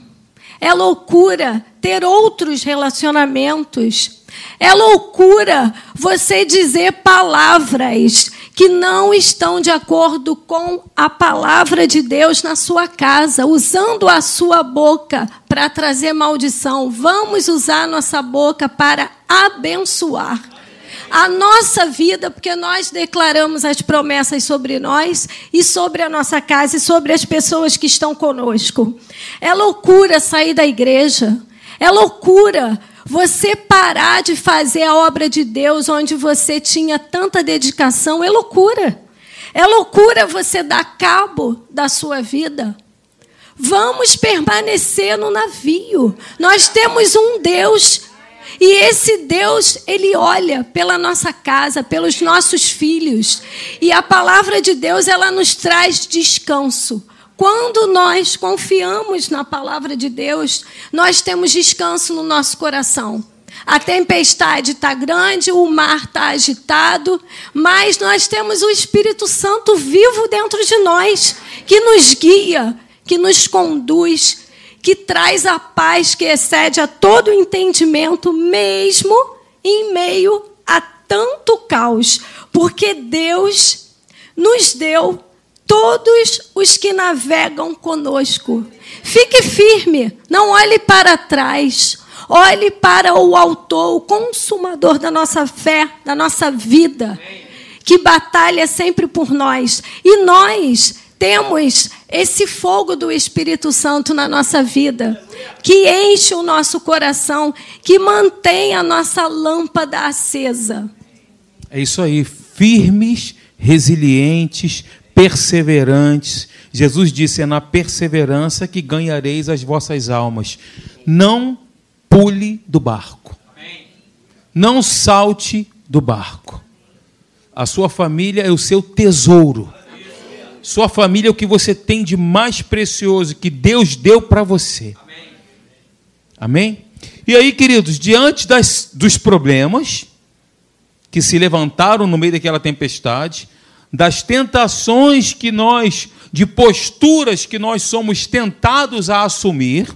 é loucura ter outros relacionamentos, é loucura você dizer palavras que não estão de acordo com a palavra de Deus na sua casa, usando a sua boca para trazer maldição. Vamos usar nossa boca para abençoar a nossa vida, porque nós declaramos as promessas sobre nós e sobre a nossa casa e sobre as pessoas que estão conosco. É loucura sair da igreja. É loucura você parar de fazer a obra de Deus onde você tinha tanta dedicação é loucura. É loucura você dar cabo da sua vida. Vamos permanecer no navio. Nós temos um Deus e esse Deus, ele olha pela nossa casa, pelos nossos filhos. E a palavra de Deus, ela nos traz descanso. Quando nós confiamos na palavra de Deus, nós temos descanso no nosso coração. A tempestade está grande, o mar está agitado, mas nós temos o Espírito Santo vivo dentro de nós, que nos guia, que nos conduz, que traz a paz que excede a todo entendimento, mesmo em meio a tanto caos, porque Deus nos deu todos os que navegam conosco. Fique firme, não olhe para trás. Olhe para o autor, o consumador da nossa fé, da nossa vida, que batalha sempre por nós. E nós temos esse fogo do Espírito Santo na nossa vida, que enche o nosso coração, que mantém a nossa lâmpada acesa. É isso aí, firmes, resilientes, perseverantes. Jesus disse: é na perseverança que ganhareis as vossas almas. Não pule do barco. Não salte do barco. A sua família é o seu tesouro. Sua família é o que você tem de mais precioso que Deus deu para você. Amém? E aí, queridos, diante das, dos problemas que se levantaram no meio daquela tempestade, das tentações que nós, de posturas que nós somos tentados a assumir,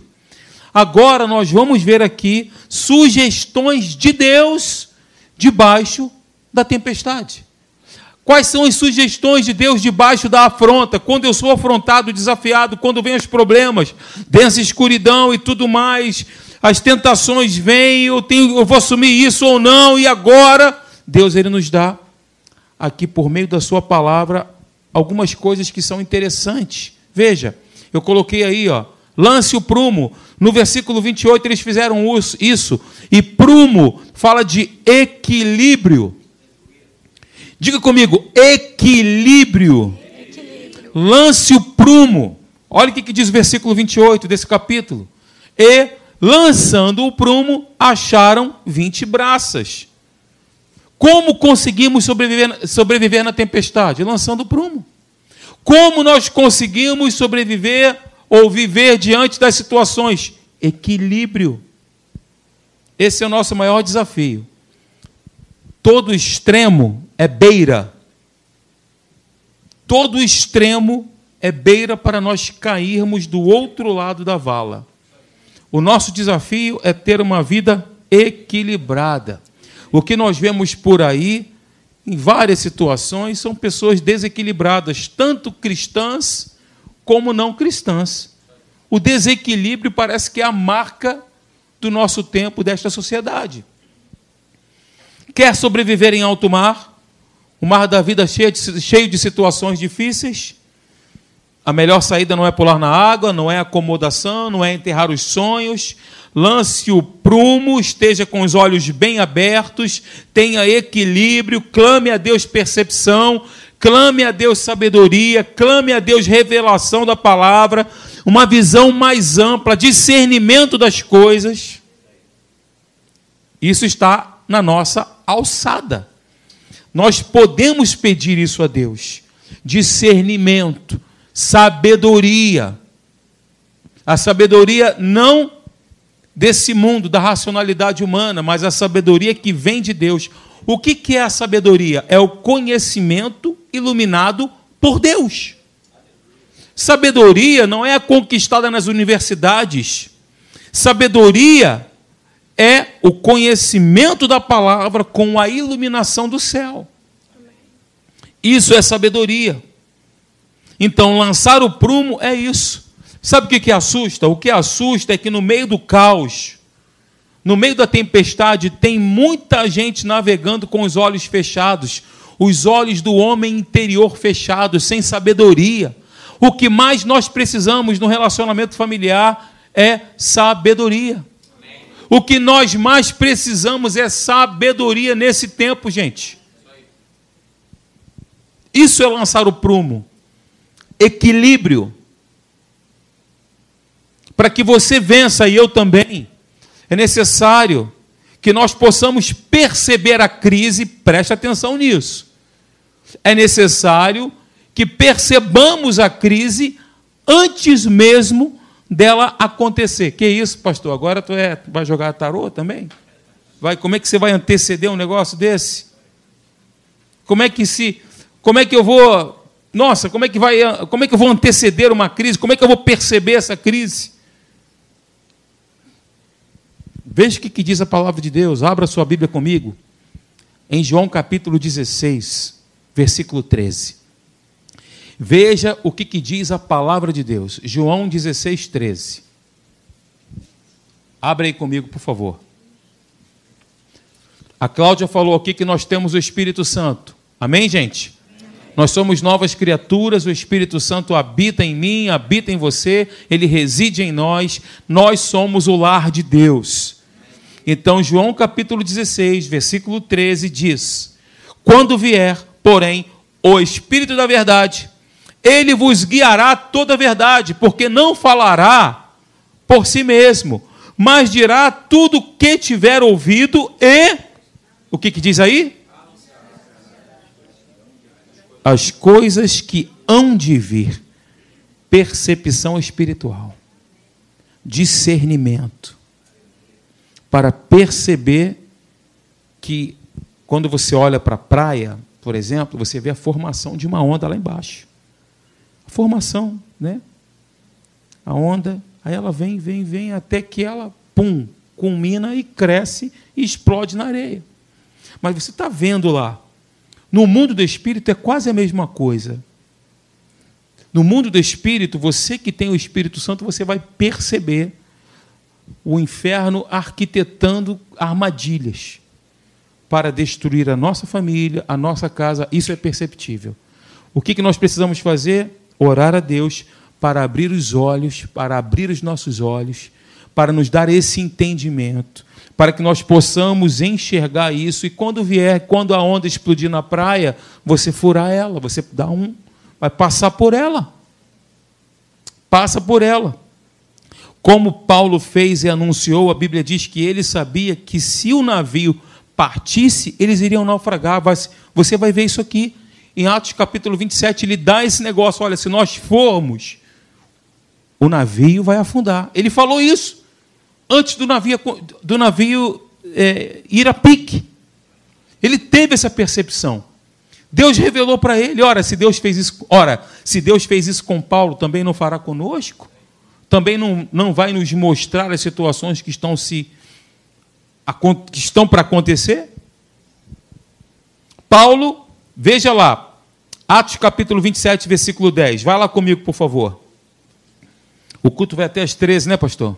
agora nós vamos ver aqui sugestões de Deus debaixo da tempestade. Quais são as sugestões de Deus debaixo da afronta? Quando eu sou afrontado, desafiado, quando vem os problemas, densa escuridão e tudo mais, as tentações vêm, eu, tenho, eu vou assumir isso ou não, e agora Deus ele nos dá aqui por meio da sua palavra algumas coisas que são interessantes. Veja, eu coloquei aí, ó, lance o prumo. No versículo 28 eles fizeram isso. E prumo fala de equilíbrio. Diga comigo, equilíbrio. equilíbrio. Lance o prumo. Olha o que diz o versículo 28 desse capítulo. E, lançando o prumo, acharam 20 braças. Como conseguimos sobreviver, sobreviver na tempestade? Lançando prumo. Como nós conseguimos sobreviver ou viver diante das situações? Equilíbrio. Esse é o nosso maior desafio. Todo extremo é beira. Todo extremo é beira para nós cairmos do outro lado da vala. O nosso desafio é ter uma vida equilibrada. O que nós vemos por aí, em várias situações, são pessoas desequilibradas, tanto cristãs como não cristãs. O desequilíbrio parece que é a marca do nosso tempo, desta sociedade. Quer sobreviver em alto mar? O mar da vida cheio de, cheio de situações difíceis? A melhor saída não é pular na água, não é acomodação, não é enterrar os sonhos. Lance o prumo, esteja com os olhos bem abertos, tenha equilíbrio, clame a Deus percepção, clame a Deus sabedoria, clame a Deus revelação da palavra, uma visão mais ampla, discernimento das coisas. Isso está na nossa alçada. Nós podemos pedir isso a Deus: discernimento, sabedoria. A sabedoria não desse mundo, da racionalidade humana, mas a sabedoria que vem de Deus. O que é a sabedoria? É o conhecimento iluminado por Deus. Sabedoria não é conquistada nas universidades. Sabedoria é o conhecimento da palavra com a iluminação do céu. Isso é sabedoria. Então, lançar o prumo é isso. Sabe o que, que assusta? O que assusta é que no meio do caos, no meio da tempestade, tem muita gente navegando com os olhos fechados, os olhos do homem interior fechados, sem sabedoria. O que mais nós precisamos no relacionamento familiar é sabedoria. O que nós mais precisamos é sabedoria nesse tempo, gente. Isso é lançar o prumo. Equilíbrio. Para que você vença e eu também, é necessário que nós possamos perceber a crise, preste atenção nisso. É necessário que percebamos a crise antes mesmo dela acontecer. Que isso, pastor? Agora tu é, vai jogar tarô também? Vai, como é que você vai anteceder um negócio desse? Como é que se, como é que eu vou, nossa, como é que vai, como é que eu vou anteceder uma crise? Como é que eu vou perceber essa crise? Veja o que, que diz a palavra de Deus. Abra sua Bíblia comigo. Em João capítulo 16, versículo 13. Veja o que, que diz a palavra de Deus. João 16, 13. Abre aí comigo, por favor. A Cláudia falou aqui que nós temos o Espírito Santo. Amém, gente? Nós somos novas criaturas, o Espírito Santo habita em mim, habita em você, ele reside em nós, nós somos o lar de Deus. Então, João capítulo 16, versículo 13 diz: Quando vier, porém, o Espírito da Verdade, ele vos guiará toda a verdade, porque não falará por si mesmo, mas dirá tudo o que tiver ouvido e. O que, que diz aí? As coisas que hão de vir. Percepção espiritual. Discernimento. Para perceber que, quando você olha para a praia, por exemplo, você vê a formação de uma onda lá embaixo formação, né? A onda, aí ela vem, vem, vem, até que ela, pum, culmina e cresce e explode na areia. Mas você está vendo lá. No mundo do espírito é quase a mesma coisa. No mundo do espírito, você que tem o Espírito Santo, você vai perceber o inferno arquitetando armadilhas para destruir a nossa família, a nossa casa. Isso é perceptível. O que nós precisamos fazer? orar a Deus para abrir os olhos, para abrir os nossos olhos, para nos dar esse entendimento, para que nós possamos enxergar isso e quando vier, quando a onda explodir na praia, você furar ela, você dá um, vai passar por ela. Passa por ela. Como Paulo fez e anunciou, a Bíblia diz que ele sabia que se o navio partisse, eles iriam naufragar. Você vai ver isso aqui. Em Atos capítulo 27, ele dá esse negócio: olha, se nós formos, o navio vai afundar. Ele falou isso antes do navio, do navio é, ir a pique. Ele teve essa percepção. Deus revelou para ele: ora, se Deus fez isso, ora, se Deus fez isso com Paulo, também não fará conosco? Também não, não vai nos mostrar as situações que estão se que estão para acontecer? Paulo, veja lá, Atos capítulo 27, versículo 10. Vai lá comigo, por favor. O culto vai até as 13, né, pastor?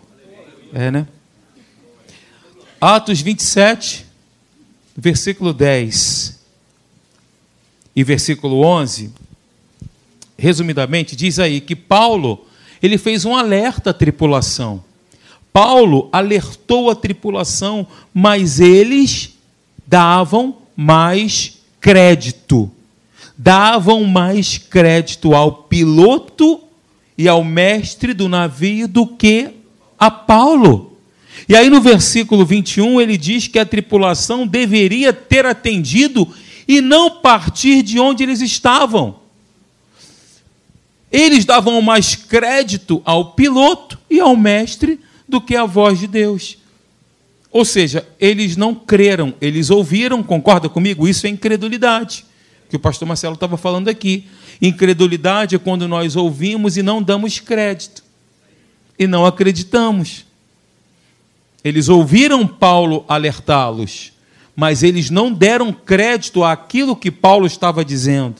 É, né? Atos 27, versículo 10 e versículo 11, resumidamente, diz aí que Paulo, ele fez um alerta à tripulação. Paulo alertou a tripulação, mas eles davam mais crédito. Davam mais crédito ao piloto e ao mestre do navio do que a Paulo. E aí no versículo 21 ele diz que a tripulação deveria ter atendido e não partir de onde eles estavam. Eles davam mais crédito ao piloto e ao mestre do que a voz de Deus. Ou seja, eles não creram, eles ouviram, concorda comigo? Isso é incredulidade, que o pastor Marcelo estava falando aqui. Incredulidade é quando nós ouvimos e não damos crédito, e não acreditamos. Eles ouviram Paulo alertá-los, mas eles não deram crédito àquilo que Paulo estava dizendo.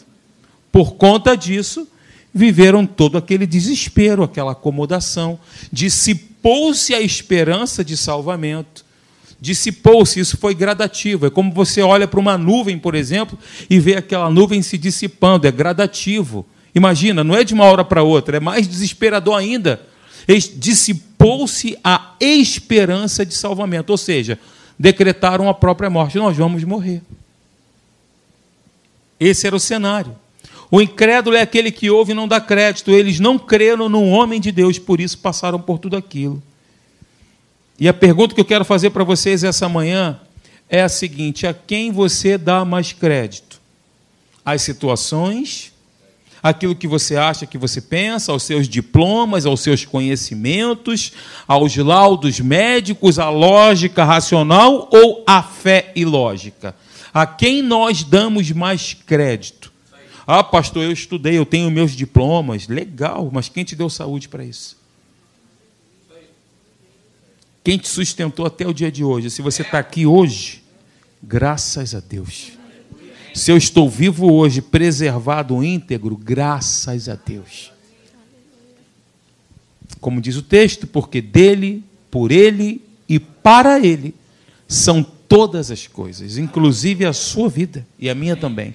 Por conta disso, viveram todo aquele desespero, aquela acomodação, dissipou-se a esperança de salvamento, dissipou-se, isso foi gradativo. É como você olha para uma nuvem, por exemplo, e vê aquela nuvem se dissipando, é gradativo. Imagina, não é de uma hora para outra, é mais desesperador ainda. Dissipou-se a esperança de salvamento, ou seja, decretaram a própria morte. Nós vamos morrer. Esse era o cenário. O incrédulo é aquele que ouve e não dá crédito. Eles não creram no homem de Deus, por isso passaram por tudo aquilo. E a pergunta que eu quero fazer para vocês essa manhã é a seguinte: a quem você dá mais crédito? Às situações, aquilo que você acha que você pensa, aos seus diplomas, aos seus conhecimentos, aos laudos médicos, à lógica racional ou à fé ilógica? A quem nós damos mais crédito? Ah, pastor, eu estudei, eu tenho meus diplomas. Legal, mas quem te deu saúde para isso? Quem te sustentou até o dia de hoje? Se você está aqui hoje, graças a Deus. Se eu estou vivo hoje, preservado, íntegro, graças a Deus. Como diz o texto, porque dele, por ele e para ele são todas as coisas, inclusive a sua vida e a minha também.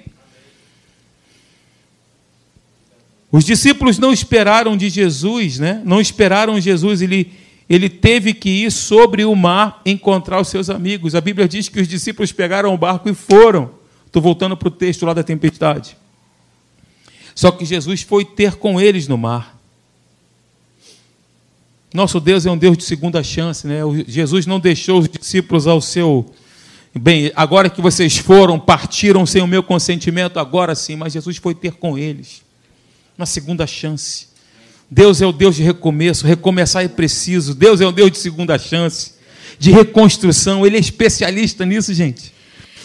Os discípulos não esperaram de Jesus, né? não esperaram Jesus, ele, ele teve que ir sobre o mar encontrar os seus amigos. A Bíblia diz que os discípulos pegaram o barco e foram. Estou voltando para o texto lá da tempestade. Só que Jesus foi ter com eles no mar. Nosso Deus é um Deus de segunda chance, né? Jesus não deixou os discípulos ao seu. Bem, agora que vocês foram, partiram sem o meu consentimento, agora sim, mas Jesus foi ter com eles uma segunda chance. Deus é o Deus de recomeço, recomeçar é preciso. Deus é o Deus de segunda chance, de reconstrução. Ele é especialista nisso, gente.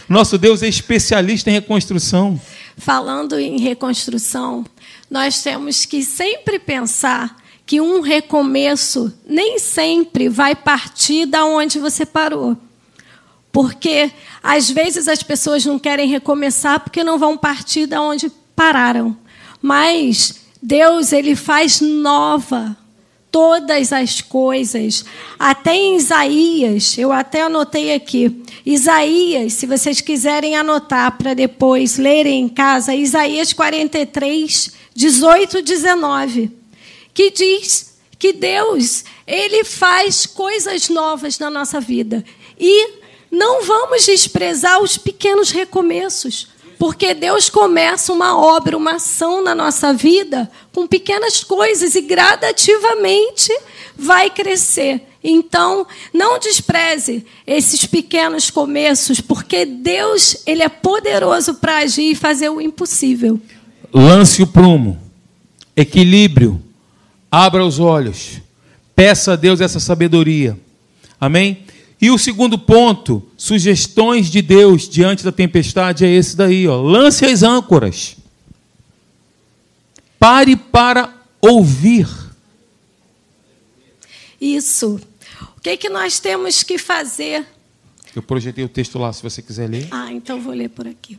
Nosso Deus é especialista em reconstrução. Falando em reconstrução, nós temos que sempre pensar que um recomeço nem sempre vai partir da onde você parou. Porque às vezes as pessoas não querem recomeçar porque não vão partir da onde pararam. Mas Deus ele faz nova todas as coisas. Até em Isaías, eu até anotei aqui. Isaías, se vocês quiserem anotar para depois lerem em casa, Isaías 43, 18 19. que diz que Deus, ele faz coisas novas na nossa vida. E não vamos desprezar os pequenos recomeços, porque Deus começa uma obra, uma ação na nossa vida com pequenas coisas e gradativamente vai crescer. Então, não despreze esses pequenos começos, porque Deus, ele é poderoso para agir e fazer o impossível. Lance o prumo. Equilíbrio. Abra os olhos. Peça a Deus essa sabedoria. Amém? E o segundo ponto, sugestões de Deus diante da tempestade, é esse daí, ó. Lance as âncoras. Pare para ouvir. Isso. O que, é que nós temos que fazer? Eu projetei o texto lá, se você quiser ler. Ah, então vou ler por aqui.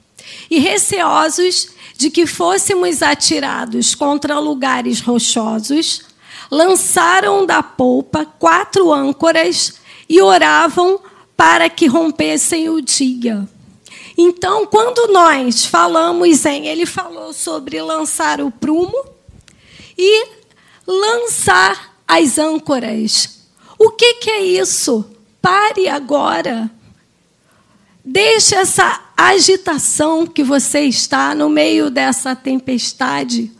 E receosos de que fôssemos atirados contra lugares rochosos, lançaram da polpa quatro âncoras e oravam para que rompessem o dia. Então, quando nós falamos em, ele falou sobre lançar o prumo e lançar as âncoras. O que, que é isso? Pare agora. Deixe essa agitação que você está no meio dessa tempestade.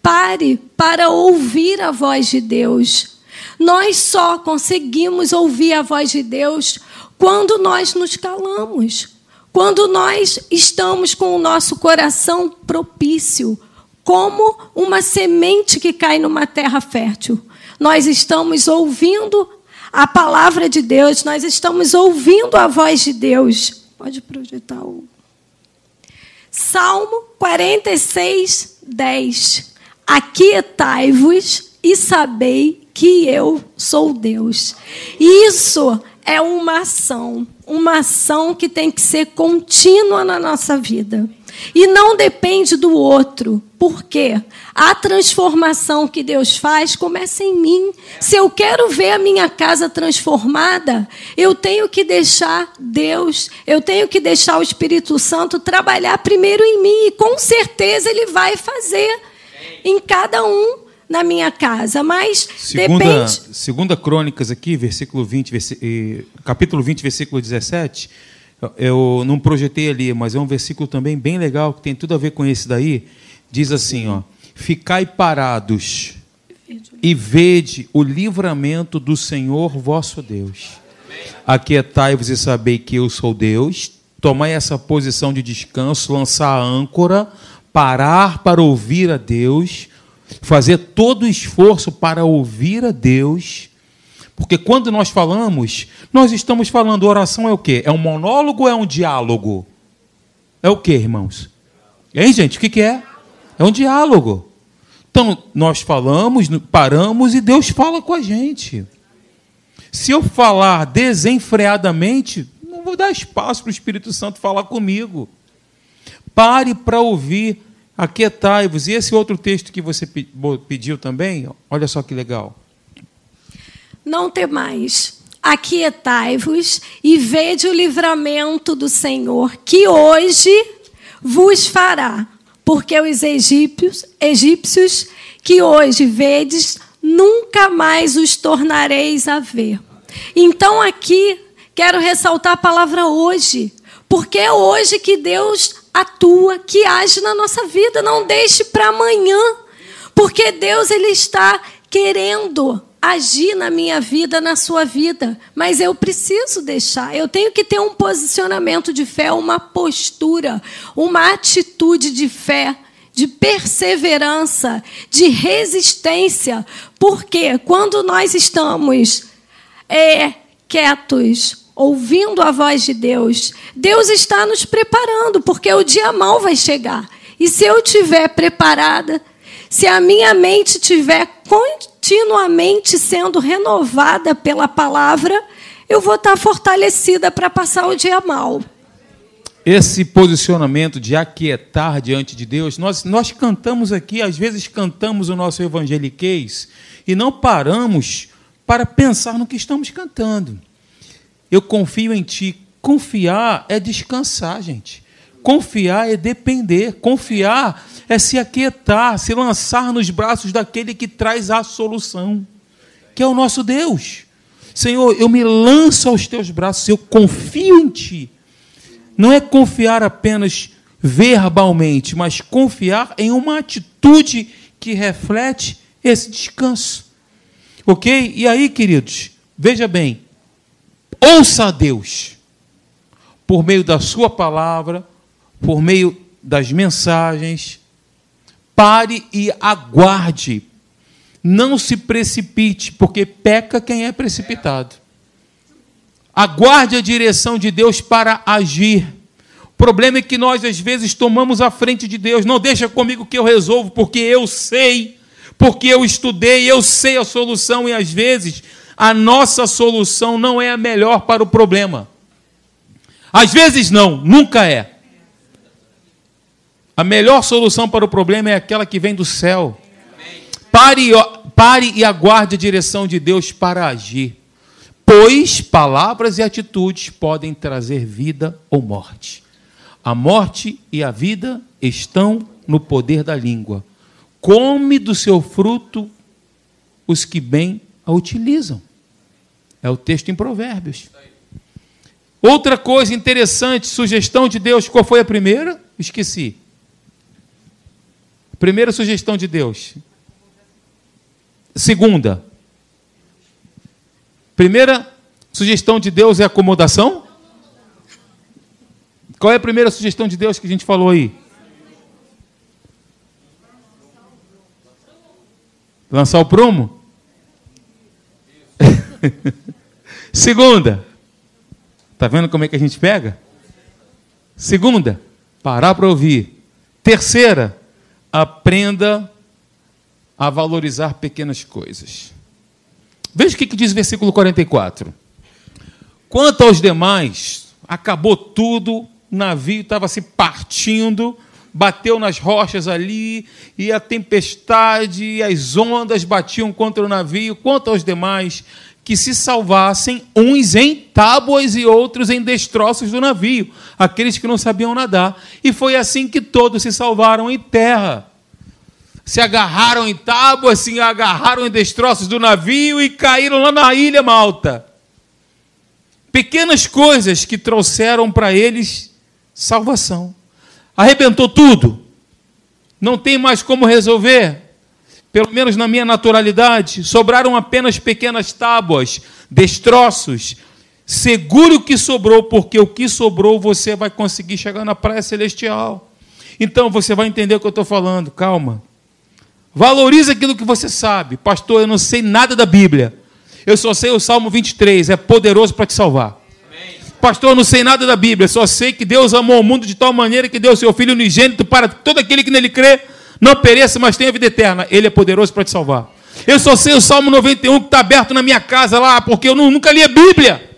Pare para ouvir a voz de Deus. Nós só conseguimos ouvir a voz de Deus quando nós nos calamos, quando nós estamos com o nosso coração propício, como uma semente que cai numa terra fértil. Nós estamos ouvindo a palavra de Deus, nós estamos ouvindo a voz de Deus. Pode projetar o. Salmo 46, 10. Aquietai-vos e sabei que eu sou Deus. Isso é uma ação, uma ação que tem que ser contínua na nossa vida. E não depende do outro. Por quê? A transformação que Deus faz começa em mim. Se eu quero ver a minha casa transformada, eu tenho que deixar Deus, eu tenho que deixar o Espírito Santo trabalhar primeiro em mim. E com certeza Ele vai fazer em cada um na minha casa, mas segunda, depende. Segunda Crônicas aqui, versículo 20, capítulo 20, versículo 17. Eu não projetei ali, mas é um versículo também bem legal que tem tudo a ver com esse daí. Diz assim, ó: Ficai parados e vede o livramento do Senhor vosso Deus. Aquietai-vos e sabei que eu sou Deus. Tomai essa posição de descanso, lançar a âncora, parar para ouvir a Deus fazer todo o esforço para ouvir a Deus. Porque quando nós falamos, nós estamos falando, oração é o quê? É um monólogo ou é um diálogo? É o quê, irmãos? Hein, gente? O que, é? É um diálogo. Então, nós falamos, paramos e Deus fala com a gente. Se eu falar desenfreadamente, não vou dar espaço para o Espírito Santo falar comigo. Pare para ouvir Aquietai-vos. E esse outro texto que você pediu também, olha só que legal. Não temais. Aquietai-vos e vede o livramento do Senhor, que hoje vos fará. Porque os egípcios, egípcios que hoje vedes, nunca mais os tornareis a ver. Então aqui quero ressaltar a palavra hoje, porque é hoje que Deus atua, que age na nossa vida. Não deixe para amanhã, porque Deus ele está querendo agir na minha vida, na sua vida, mas eu preciso deixar. Eu tenho que ter um posicionamento de fé, uma postura, uma atitude de fé, de perseverança, de resistência, porque quando nós estamos é, quietos, ouvindo a voz de Deus, Deus está nos preparando, porque o dia mal vai chegar. E se eu estiver preparada, se a minha mente estiver continuamente sendo renovada pela palavra, eu vou estar fortalecida para passar o dia mal. Esse posicionamento de aquietar diante de Deus, nós, nós cantamos aqui, às vezes cantamos o nosso evangeliquez e não paramos para pensar no que estamos cantando. Eu confio em ti. Confiar é descansar, gente. Confiar é depender, confiar é se aquietar, se lançar nos braços daquele que traz a solução, que é o nosso Deus. Senhor, eu me lanço aos teus braços, eu confio em ti. Não é confiar apenas verbalmente, mas confiar em uma atitude que reflete esse descanso. Ok? E aí, queridos, veja bem, ouça a Deus por meio da Sua palavra, por meio das mensagens. Pare e aguarde. Não se precipite, porque peca quem é precipitado. Aguarde a direção de Deus para agir. O problema é que nós, às vezes, tomamos a frente de Deus. Não deixa comigo que eu resolvo, porque eu sei, porque eu estudei, eu sei a solução, e às vezes a nossa solução não é a melhor para o problema. Às vezes não, nunca é. A melhor solução para o problema é aquela que vem do céu. Pare, pare e aguarde a direção de Deus para agir. Pois palavras e atitudes podem trazer vida ou morte. A morte e a vida estão no poder da língua. Come do seu fruto os que bem a utilizam. É o texto em Provérbios. Outra coisa interessante, sugestão de Deus, qual foi a primeira? Esqueci. Primeira sugestão de Deus. Segunda. Primeira sugestão de Deus é acomodação? Qual é a primeira sugestão de Deus que a gente falou aí? Lançar o prumo? Segunda. Está vendo como é que a gente pega? Segunda, parar para ouvir. Terceira, aprenda a valorizar pequenas coisas. Veja o que diz o versículo 44. Quanto aos demais, acabou tudo, o navio estava se partindo, bateu nas rochas ali, e a tempestade e as ondas batiam contra o navio. Quanto aos demais, que se salvassem, uns em tábuas e outros em destroços do navio, aqueles que não sabiam nadar. E foi assim que todos se salvaram em terra. Se agarraram em tábuas, se agarraram em destroços do navio e caíram lá na ilha Malta. Pequenas coisas que trouxeram para eles salvação. Arrebentou tudo. Não tem mais como resolver pelo menos na minha naturalidade, sobraram apenas pequenas tábuas, destroços. Segure o que sobrou, porque o que sobrou você vai conseguir chegar na praia celestial. Então você vai entender o que eu estou falando, calma. Valorize aquilo que você sabe. Pastor, eu não sei nada da Bíblia. Eu só sei o Salmo 23, é poderoso para te salvar. Pastor, eu não sei nada da Bíblia, só sei que Deus amou o mundo de tal maneira que deu seu Filho unigênito para todo aquele que nele crê não pereça, mas tenha vida eterna. Ele é poderoso para te salvar. Eu só sei o Salmo 91 que está aberto na minha casa lá, porque eu nunca li a Bíblia.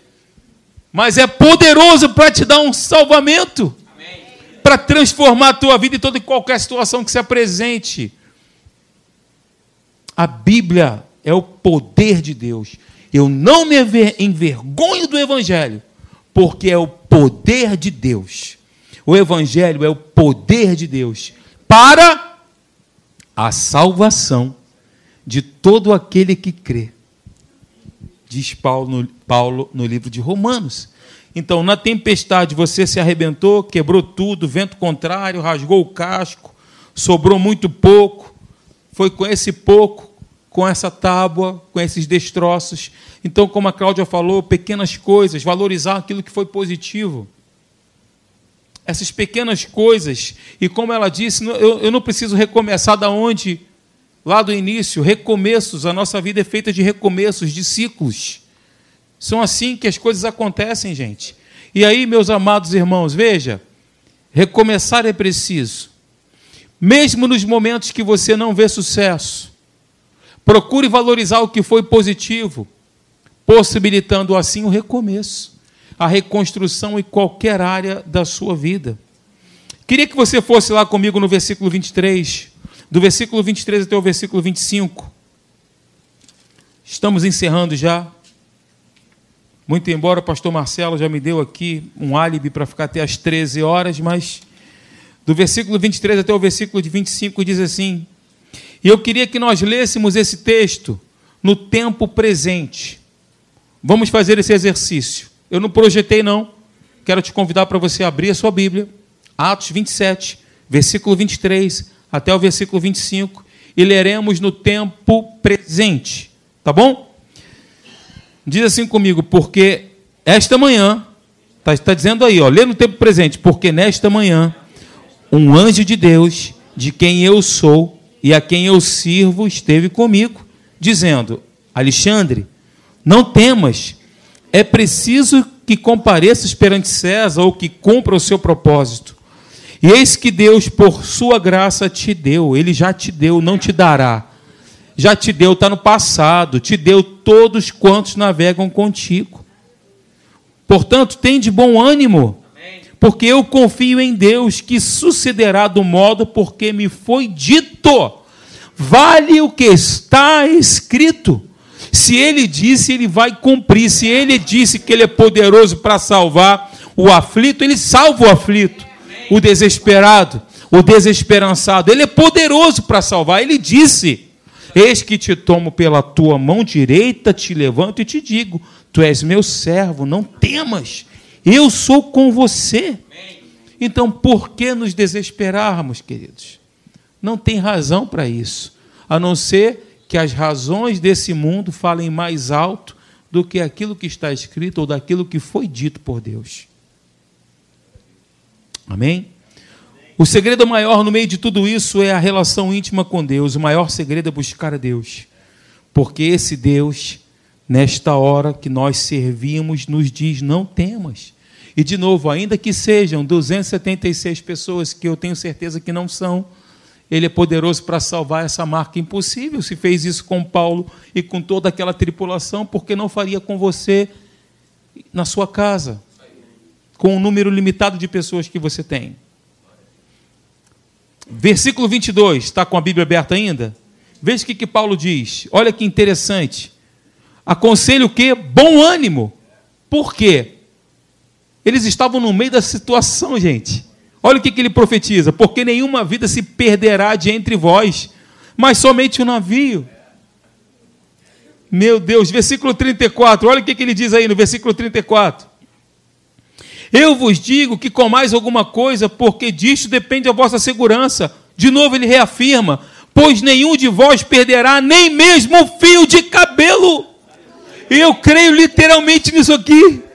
Mas é poderoso para te dar um salvamento, para transformar a tua vida em toda e qualquer situação que se apresente. A Bíblia é o poder de Deus. Eu não me envergonho do Evangelho, porque é o poder de Deus. O Evangelho é o poder de Deus para a salvação de todo aquele que crê. Diz Paulo no, Paulo no livro de Romanos. Então, na tempestade você se arrebentou, quebrou tudo, vento contrário, rasgou o casco, sobrou muito pouco. Foi com esse pouco, com essa tábua, com esses destroços. Então, como a Cláudia falou, pequenas coisas, valorizar aquilo que foi positivo essas pequenas coisas. E como ela disse, eu, eu não preciso recomeçar da onde? Lá do início, recomeços. A nossa vida é feita de recomeços, de ciclos. São assim que as coisas acontecem, gente. E aí, meus amados irmãos, veja, recomeçar é preciso. Mesmo nos momentos que você não vê sucesso, procure valorizar o que foi positivo, possibilitando assim o recomeço a reconstrução em qualquer área da sua vida. Queria que você fosse lá comigo no versículo 23, do versículo 23 até o versículo 25. Estamos encerrando já. Muito embora o pastor Marcelo já me deu aqui um álibi para ficar até as 13 horas, mas do versículo 23 até o versículo de 25, diz assim: E eu queria que nós lêssemos esse texto no tempo presente. Vamos fazer esse exercício. Eu não projetei, não. Quero te convidar para você abrir a sua Bíblia, Atos 27, versículo 23 até o versículo 25, e leremos no tempo presente. Tá bom? Diz assim comigo, porque esta manhã, está tá dizendo aí, ó, lê no tempo presente, porque nesta manhã um anjo de Deus, de quem eu sou e a quem eu sirvo, esteve comigo, dizendo: Alexandre, não temas, é preciso que compareças perante César ou que cumpra o seu propósito. E eis que Deus, por sua graça, te deu, ele já te deu, não te dará. Já te deu, está no passado, te deu todos quantos navegam contigo. Portanto, tem de bom ânimo porque eu confio em Deus que sucederá do modo porque me foi dito. Vale o que está escrito. Se ele disse, ele vai cumprir. Se ele disse que ele é poderoso para salvar o aflito, ele salva o aflito, o desesperado, o desesperançado. Ele é poderoso para salvar. Ele disse: Eis que te tomo pela tua mão direita, te levanto e te digo: Tu és meu servo, não temas eu sou com você. Então, por que nos desesperarmos, queridos? Não tem razão para isso, a não ser que as razões desse mundo falem mais alto do que aquilo que está escrito ou daquilo que foi dito por Deus. Amém? O segredo maior no meio de tudo isso é a relação íntima com Deus. O maior segredo é buscar a Deus. Porque esse Deus, nesta hora que nós servimos, nos diz: não temas. E, de novo, ainda que sejam 276 pessoas, que eu tenho certeza que não são, ele é poderoso para salvar essa marca impossível. Se fez isso com Paulo e com toda aquela tripulação, por que não faria com você na sua casa? Com o um número limitado de pessoas que você tem. Versículo 22, está com a Bíblia aberta ainda? Veja o que, que Paulo diz. Olha que interessante. Aconselho o quê? Bom ânimo. Por quê? Eles estavam no meio da situação, gente. Olha o que, ele profetiza: porque nenhuma vida se perderá de entre vós, mas somente o um navio. Meu Deus, versículo 34, olha o que, que ele diz aí no versículo 34. Eu vos digo que com mais alguma coisa, porque disto depende a vossa segurança. De novo ele reafirma: pois nenhum de vós perderá nem mesmo o fio de cabelo. Eu creio literalmente nisso aqui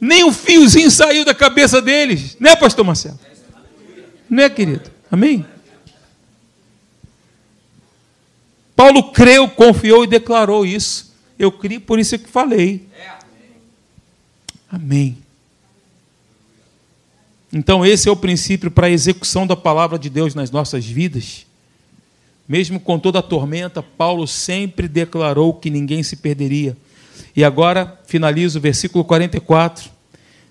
nem um fiozinho saiu da cabeça deles, né, pastor Marcelo? Né, querido? Amém? Paulo creu, confiou e declarou isso. Eu criei, por isso que falei. Amém. Então, esse é o princípio para a execução da palavra de Deus nas nossas vidas. Mesmo com toda a tormenta, Paulo sempre declarou que ninguém se perderia. E agora finalizo o versículo 44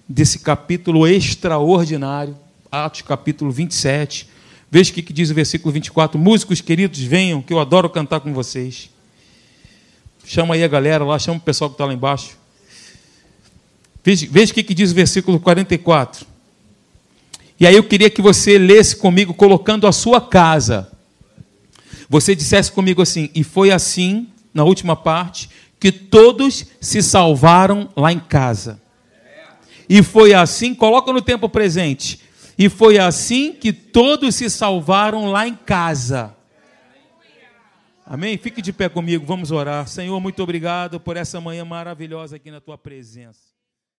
desse capítulo extraordinário, Atos capítulo 27. Veja o que diz o versículo 24. Músicos queridos, venham, que eu adoro cantar com vocês. Chama aí a galera lá, chama o pessoal que está lá embaixo. Veja, veja o que diz o versículo 44. E aí eu queria que você lesse comigo, colocando a sua casa. Você dissesse comigo assim, e foi assim, na última parte, que todos se salvaram lá em casa. E foi assim, coloca no tempo presente. E foi assim que todos se salvaram lá em casa. Amém? Fique de pé comigo, vamos orar. Senhor, muito obrigado por essa manhã maravilhosa aqui na tua presença.